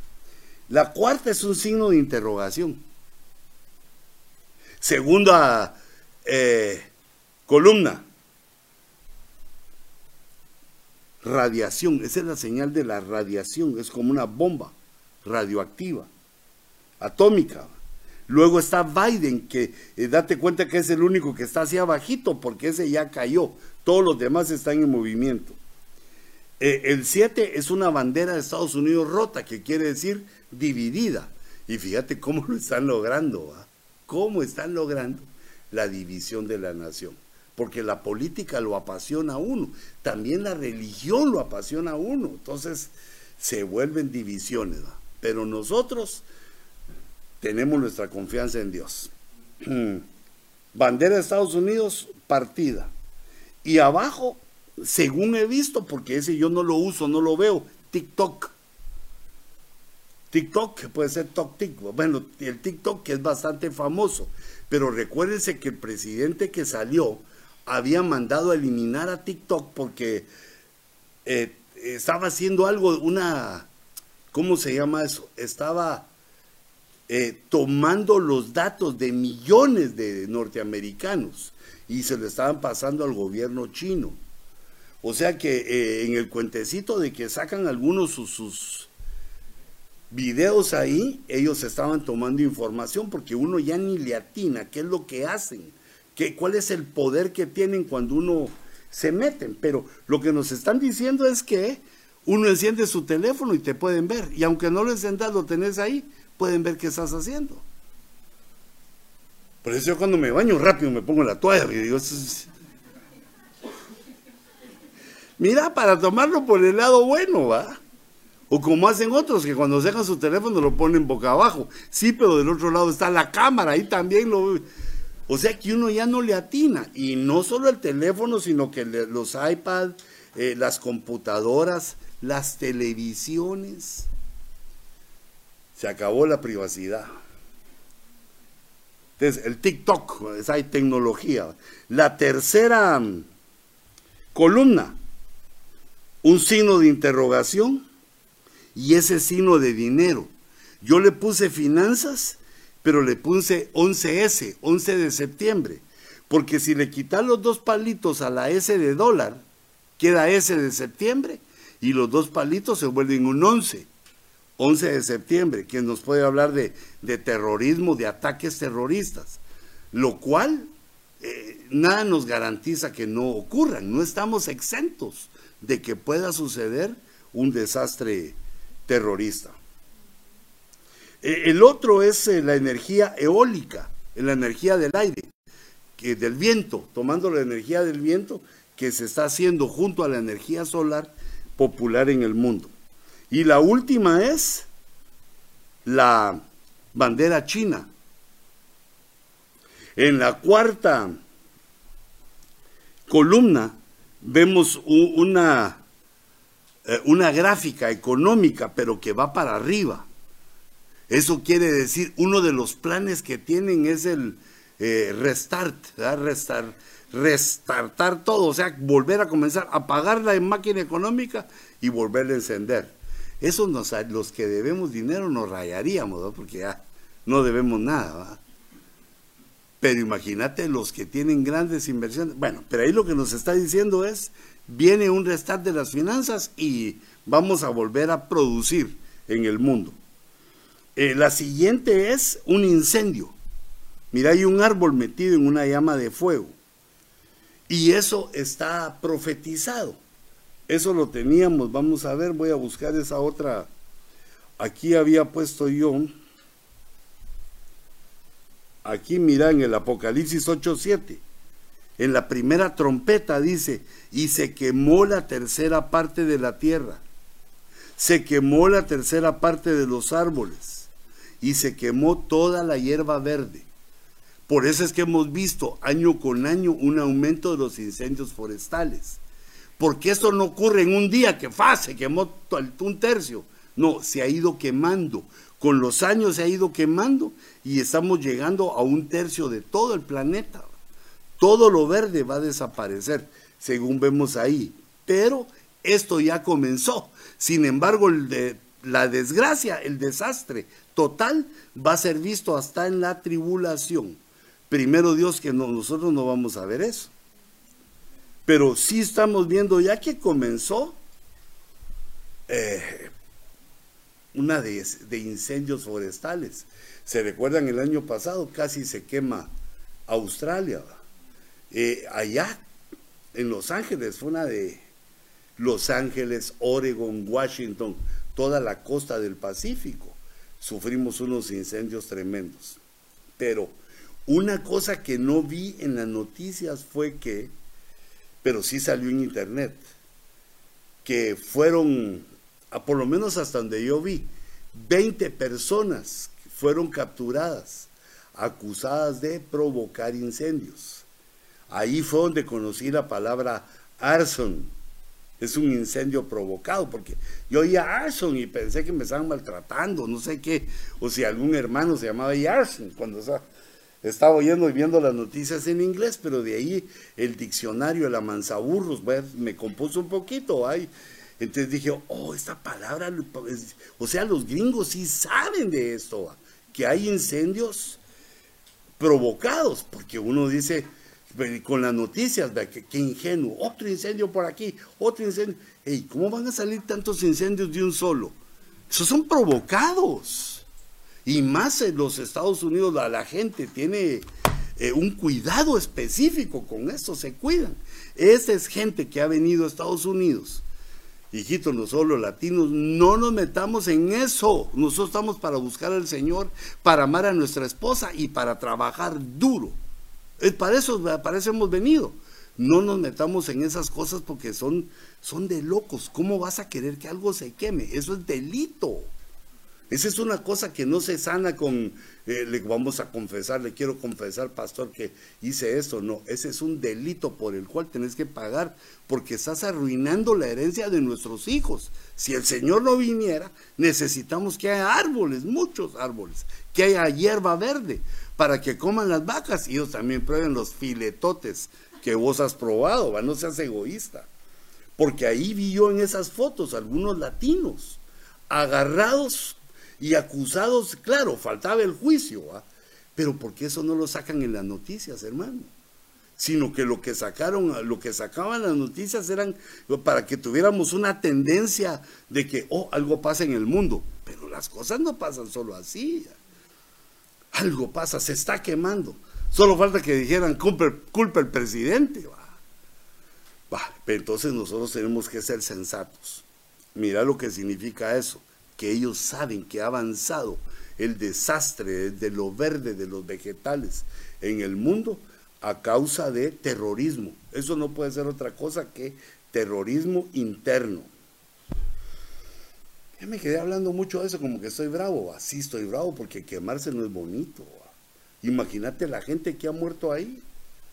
La cuarta es un signo de interrogación. Segunda eh, columna, radiación, esa es la señal de la radiación, es como una bomba radioactiva, atómica. Luego está Biden, que eh, date cuenta que es el único que está así abajito, porque ese ya cayó. Todos los demás están en movimiento. Eh, el 7 es una bandera de Estados Unidos rota, que quiere decir dividida. Y fíjate cómo lo están logrando, ¿cómo están logrando la división de la nación? Porque la política lo apasiona a uno, también la religión lo apasiona a uno, entonces se vuelven divisiones, pero nosotros tenemos nuestra confianza en Dios. *clears throat* Bandera de Estados Unidos, partida. Y abajo, según he visto, porque ese yo no lo uso, no lo veo, TikTok. TikTok, puede ser TikTok. Bueno, el TikTok que es bastante famoso. Pero recuérdense que el presidente que salió había mandado a eliminar a TikTok porque eh, estaba haciendo algo, una, ¿cómo se llama eso? Estaba eh, tomando los datos de millones de norteamericanos y se le estaban pasando al gobierno chino. O sea que eh, en el cuentecito de que sacan algunos sus, sus videos ahí, ellos estaban tomando información porque uno ya ni le atina qué es lo que hacen, qué, cuál es el poder que tienen cuando uno se meten. Pero lo que nos están diciendo es que uno enciende su teléfono y te pueden ver. Y aunque no lo encendas, lo tenés ahí, pueden ver qué estás haciendo. Por eso yo cuando me baño rápido me pongo la toalla y digo, mira, para tomarlo por el lado bueno, ¿va? O como hacen otros que cuando dejan su teléfono lo ponen boca abajo. Sí, pero del otro lado está la cámara, ahí también lo... O sea que uno ya no le atina. Y no solo el teléfono, sino que los iPads, eh, las computadoras, las televisiones. Se acabó la privacidad. Entonces, el TikTok, esa hay tecnología. La tercera mm, columna, un signo de interrogación y ese signo de dinero. Yo le puse finanzas, pero le puse 11S, 11 de septiembre. Porque si le quitas los dos palitos a la S de dólar, queda S de septiembre y los dos palitos se vuelven un 11. 11 de septiembre, que nos puede hablar de, terrorismo, de ataques terroristas, lo cual eh, nada nos garantiza que no ocurran, no estamos exentos de que pueda suceder un desastre terrorista. Eh, el otro es eh, la energía eólica, la energía del aire, que del viento, tomando la energía del viento que se está haciendo junto a la energía solar popular en el mundo. Y la última es la bandera china. En la cuarta columna vemos una, eh, una gráfica económica, pero que va para arriba. Eso quiere decir, uno de los planes que tienen es el eh, restart, restart, restartar todo, o sea, volver a comenzar, apagar la máquina económica y volver a encender. Eso nos, los que debemos dinero nos rayaríamos, porque ya no debemos nada. Pero imagínate los que tienen grandes inversiones. Bueno, pero ahí lo que nos está diciendo es, viene un restart de las finanzas y vamos a volver a producir en el mundo. Eh, la siguiente es un incendio. Mira, hay un árbol metido en una llama de fuego. Y eso está profetizado. Eso lo teníamos, vamos a ver, voy a buscar esa otra. Aquí había puesto yo. Aquí mira en el Apocalipsis 8:7. En la primera trompeta dice, y se quemó la tercera parte de la tierra. Se quemó la tercera parte de los árboles. Y se quemó toda la hierba verde. Por eso es que hemos visto año con año un aumento de los incendios forestales porque esto no ocurre en un día que fa, se quemó un tercio. No, se ha ido quemando. Con los años se ha ido quemando y estamos llegando a un tercio de todo el planeta. Todo lo verde va a desaparecer, según vemos ahí. Pero esto ya comenzó. Sin embargo, la desgracia, el desastre total va a ser visto hasta en la tribulación. Primero Dios que nosotros no vamos a ver eso. Pero sí estamos viendo ya que comenzó, eh, una de, incendios forestales. Se recuerdan el año pasado, casi se quema Australia. Eh, allá, en Los Ángeles, fue una de Los Ángeles, Oregon, Washington, toda la costa del Pacífico. Sufrimos unos incendios tremendos. Pero una cosa que no vi en las noticias fue que, pero sí salió en internet, que fueron, a por lo menos hasta donde yo vi, 20 personas fueron capturadas, acusadas de provocar incendios. Ahí fue donde conocí la palabra arson. Es un incendio provocado, porque yo oía arson y pensé que me estaban maltratando, no sé qué, o si algún hermano se llamaba arson cuando estaba oyendo y viendo las noticias en inglés, pero de ahí el diccionario, el amansaburros, me compuso un poquito. Ay. Entonces dije, oh, esta palabra, o sea, los gringos sí saben de esto, que hay incendios provocados, porque uno dice, con las noticias, que, que, ingenuo, otro incendio por aquí, otro incendio. Hey, ¿Cómo van a salir tantos incendios de un solo? Esos son provocados. Y más los Estados Unidos la, gente tiene eh, un cuidado específico con esto, se cuidan. Esa es gente que ha venido a Estados Unidos. Hijitos, nosotros los latinos, no nos metamos en eso. Nosotros estamos para buscar al Señor, para amar a nuestra esposa y para trabajar duro. Es para eso, para hemos venido. No nos metamos en esas cosas porque son, son de locos. ¿Cómo vas a querer que algo se queme? Eso es delito. Esa es una cosa que no se sana con, eh, le vamos a confesar, le quiero confesar, pastor, que hice esto. No, ese es un delito por el cual tenés que pagar porque estás arruinando la herencia de nuestros hijos. Si el Señor no viniera, necesitamos que haya árboles, muchos árboles, que haya hierba verde para que coman las vacas y ellos también prueben los filetotes que vos has probado, ¿va? no seas egoísta. Porque ahí vi yo en esas fotos algunos latinos agarrados y acusados, claro, faltaba el juicio, pero ¿por qué eso no lo sacan en las noticias, hermano? Sino que lo que sacaron, lo que sacaban las noticias eran para que tuviéramos una tendencia de que, oh, algo pasa en el mundo. Pero las cosas no pasan solo así. Algo pasa, se está quemando. Solo falta que dijeran, culpa, culpa el presidente. Va. entonces nosotros tenemos que ser sensatos. Mira lo que significa eso que ellos saben que ha avanzado el desastre de lo verde de los vegetales en el mundo a causa de terrorismo. Eso no puede ser otra cosa que terrorismo interno. Ya me quedé hablando mucho de eso, como que estoy bravo. Así estoy bravo porque quemarse no es bonito. Imagínate la gente que ha muerto ahí,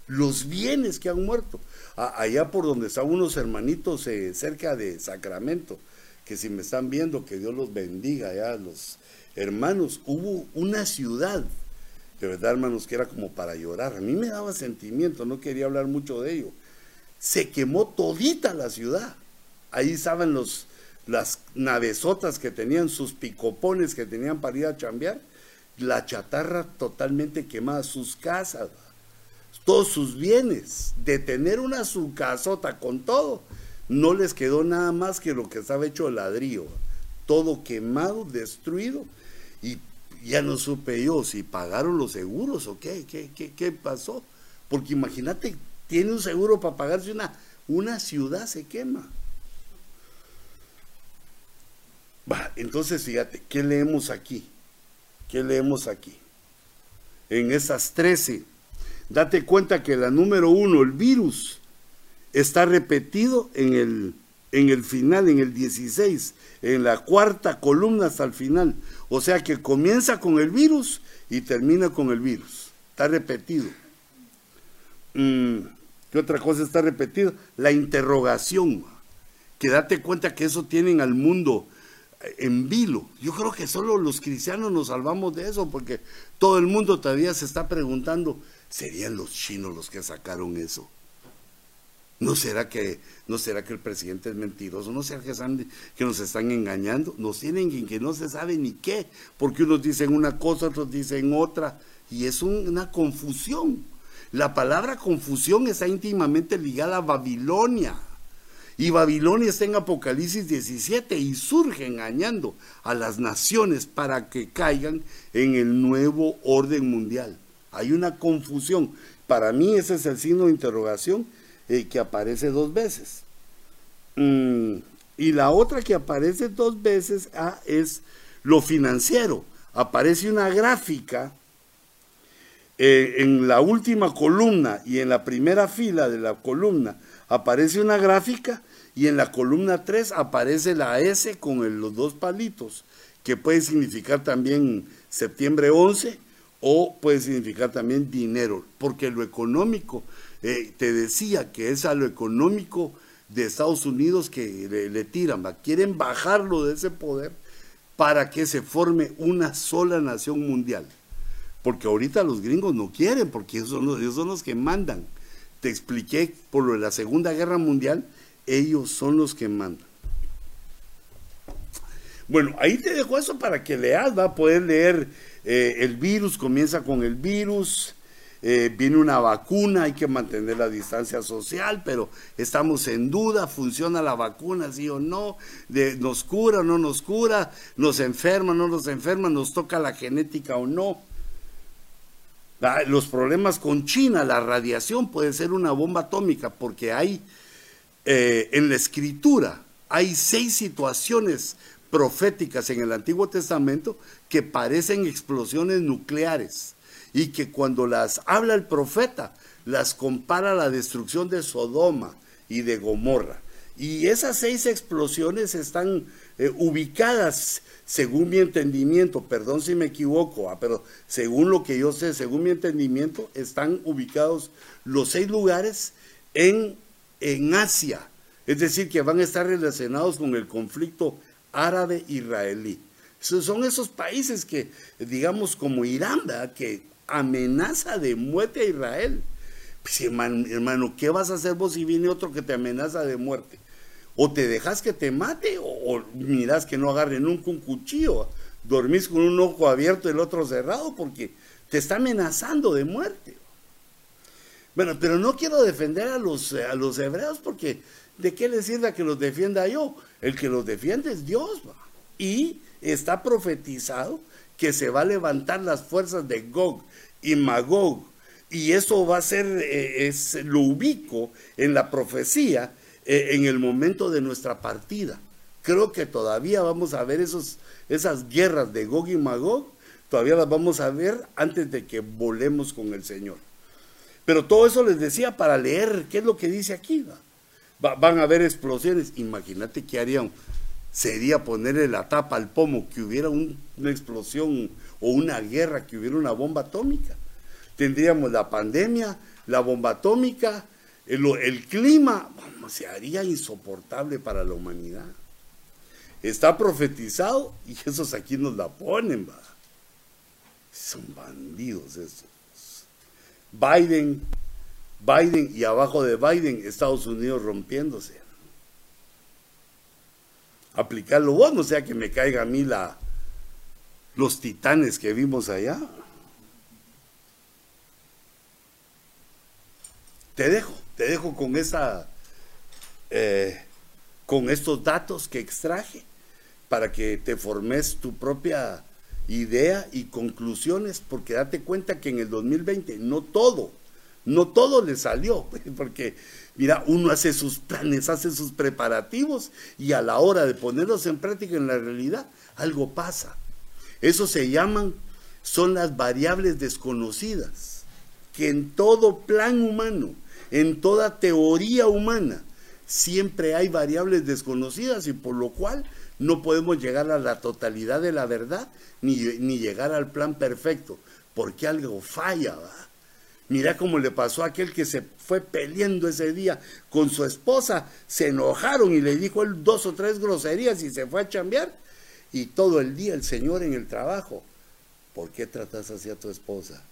los bienes que han muerto. allá por donde están unos hermanitos eh, cerca de Sacramento, que si me están viendo, que Dios los bendiga ya, los hermanos, hubo una ciudad, de verdad hermanos, que era como para llorar. A mí me daba sentimiento, no quería hablar mucho de ello. Se quemó todita la ciudad. Ahí estaban los, las navesotas que tenían sus picopones que tenían para ir a chambear, la chatarra totalmente quemada, sus casas, todos sus bienes, de tener una su casota con todo, no les quedó nada más que lo que estaba hecho de ladrillo, todo quemado, destruido, y ya no supe yo si pagaron los seguros o qué, qué, qué, pasó. Porque imagínate, tiene un seguro para pagarse una, una ciudad se quema. Va, entonces fíjate, ¿qué leemos aquí? ¿Qué leemos aquí? En esas 13, date cuenta que la número uno, el virus, está repetido en el, en el final, en el 16, en la cuarta columna hasta el final. O sea que comienza con el virus y termina con el virus. Está repetido. Mm, ¿Qué otra cosa está repetida? La interrogación. Que date cuenta que eso tienen al mundo en vilo. Yo creo que solo los cristianos nos salvamos de eso porque todo el mundo todavía se está preguntando, ¿serían los chinos los que sacaron eso? ¿No será que, no será que el presidente es mentiroso? ¿No será que, nos están engañando? Nos tienen en que no se sabe ni qué, porque unos dicen una cosa, otros dicen otra, y es una confusión. La palabra confusión está íntimamente ligada a Babilonia. Y Babilonia está en Apocalipsis 17 y surge engañando a las naciones para que caigan en el nuevo orden mundial. Hay una confusión. Para mí ese es el signo de interrogación que aparece dos veces. Mm, y la otra que aparece dos veces ah, es lo financiero. Aparece una gráfica eh, en la última columna y en la primera fila de la columna aparece una gráfica y en la columna 3 aparece la S con los dos palitos, que puede significar también septiembre 11 o puede significar también dinero, porque lo económico, eh, te decía que es a lo económico de Estados Unidos que le, tiran, quieren bajarlo de ese poder para que se forme una sola nación mundial. Porque ahorita los gringos no quieren, porque ellos son los, ellos son los que mandan. Te expliqué por lo de la Segunda Guerra Mundial, ellos son los que mandan. Bueno, ahí te dejo eso para que leas, va a poder leer eh, el virus, comienza con el virus, eh, viene una vacuna, hay que mantener la distancia social, pero estamos en duda, funciona la vacuna, sí o no, nos cura o no nos cura, nos enferma o no nos enferma, nos toca la genética o no. Los problemas con China, la radiación puede ser una bomba atómica porque hay eh, en la escritura, hay seis situaciones proféticas en el Antiguo Testamento que parecen explosiones nucleares y que cuando las habla el profeta, las compara a la destrucción de Sodoma y de Gomorra. Y esas seis explosiones están eh, ubicadas, según mi entendimiento, perdón si me equivoco, ah, pero según lo que yo sé, según mi entendimiento, están ubicados los seis lugares en, en Asia. Es decir, que van a estar relacionados con el conflicto árabe-israelí. Son esos países que, digamos, como Irán, que amenaza de muerte a Israel. Pues, hermano, ¿qué vas a hacer vos si viene otro que te amenaza de muerte? O te dejas que te mate, o, miras que no agarren nunca un cuchillo. Dormís con un ojo abierto y el otro cerrado porque te está amenazando de muerte. Bueno, pero no quiero defender a los, a los hebreos porque ¿de qué les sirve que los defienda yo? El que los defiende es Dios. Y está profetizado que se va a levantar las fuerzas de Gog y Magog. Y eso va a ser, eh, es, lo ubico en la profecía eh, en el momento de nuestra partida. Creo que todavía vamos a ver esos, esas guerras de Gog y Magog, todavía las vamos a ver antes de que volemos con el Señor. Pero todo eso les decía para leer qué es lo que dice aquí. van a haber explosiones. Imagínate qué harían sería ponerle la tapa al pomo, que hubiera una explosión o una guerra, que hubiera una bomba atómica. Tendríamos la pandemia, la bomba atómica, el, clima, se haría insoportable para la humanidad. Está profetizado y esos aquí nos la ponen, va. Son bandidos esos. Biden, Biden y abajo de Biden, Estados Unidos rompiéndose aplicarlo vos, no sea que me caiga a mí la, los titanes que vimos allá. Te dejo, te dejo con esa, eh, con estos datos que extraje para que te formes tu propia idea y conclusiones, porque date cuenta que en el 2020 no todo, no todo le salió, *laughs* porque Mira, uno hace sus planes, hace sus preparativos y a la hora de ponerlos en práctica en la realidad, algo pasa. Eso se llaman, son las variables desconocidas, que en todo plan humano, en toda teoría humana, siempre hay variables desconocidas y por lo cual no podemos llegar a la totalidad de la verdad ni, ni llegar al plan perfecto, porque algo falla. ¿va? Mira cómo le pasó a aquel que se fue peleando ese día con su esposa, se enojaron y le dijo él dos o tres groserías y se fue a chambear. Y todo el día el Señor en el trabajo, ¿por qué tratas así a tu esposa?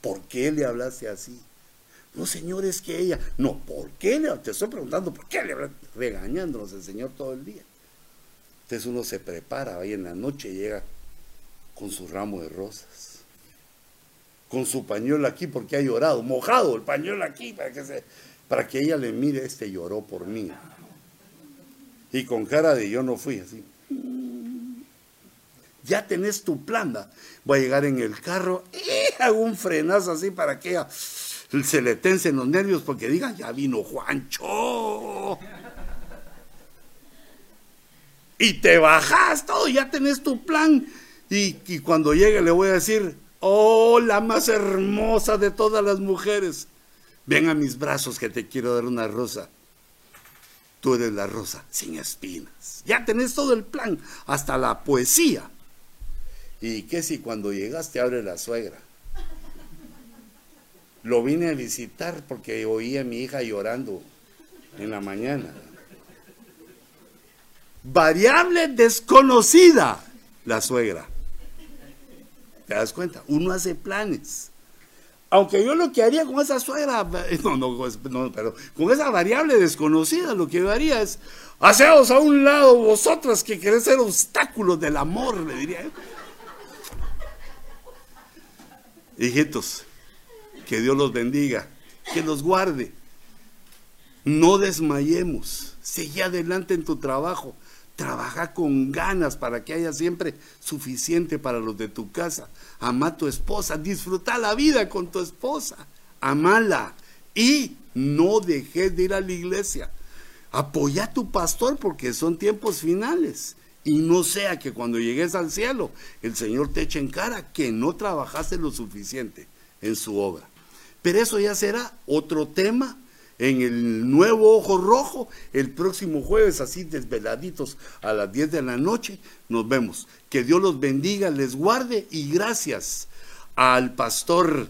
¿Por qué le hablaste así? No, Señor, es que ella, no, ¿por qué le, te estoy preguntando, ¿por qué le regañándonos el Señor todo el día? Entonces uno se prepara, ahí en la noche llega con su ramo de rosas con su pañuelo aquí porque ha llorado, mojado el pañuelo aquí para que, para que ella le mire, este lloró por mí. Y con cara de yo no fui así. Ya tenés tu plan. Voy a llegar en el carro y hago un frenazo así para que se le tensen los nervios porque digan, ya vino Juancho. Y te bajas todo, ya tenés tu plan. Y, y cuando llegue le voy a decir, oh, la más hermosa de todas las mujeres, ven a mis brazos que te quiero dar una rosa. Tú eres la rosa sin espinas. Ya tenés todo el plan, hasta la poesía. ¿Y qué si cuando llegaste abre la suegra? Lo vine a visitar porque oí a mi hija llorando en la mañana. Variable desconocida, la suegra. ¿Te das cuenta? Uno hace planes. Aunque yo lo que haría con esa suegra, *laughs* no, no, pero con esa variable desconocida, lo que yo haría es, haceos a un lado vosotras que queréis ser obstáculos del amor, le diría yo. Hijitos, que Dios los bendiga, que los guarde. No desmayemos, sigue adelante en tu trabajo, trabaja con ganas para que haya siempre suficiente para los de tu casa. Ama a tu esposa, disfruta la vida con tu esposa, amala y no dejes de ir a la iglesia. Apoya a tu pastor porque son tiempos finales. Y no sea que cuando llegues al cielo el Señor te eche en cara que no trabajaste lo suficiente en su obra. Pero eso ya será otro tema en el nuevo Ojo Rojo el próximo jueves, así desveladitos a las 10 de la noche. Nos vemos. Que Dios los bendiga, les guarde y gracias al pastor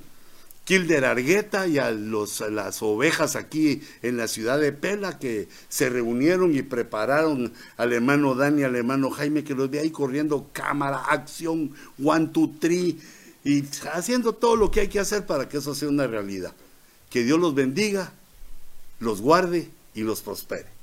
Kilder Argueta y a los, las ovejas aquí en la ciudad de Pela que se reunieron y prepararon al hermano Dani, al hermano Jaime, que los ve ahí corriendo cámara, acción, one, two, three, y haciendo todo lo que hay que hacer para que eso sea una realidad. Que Dios los bendiga, los guarde y los prospere.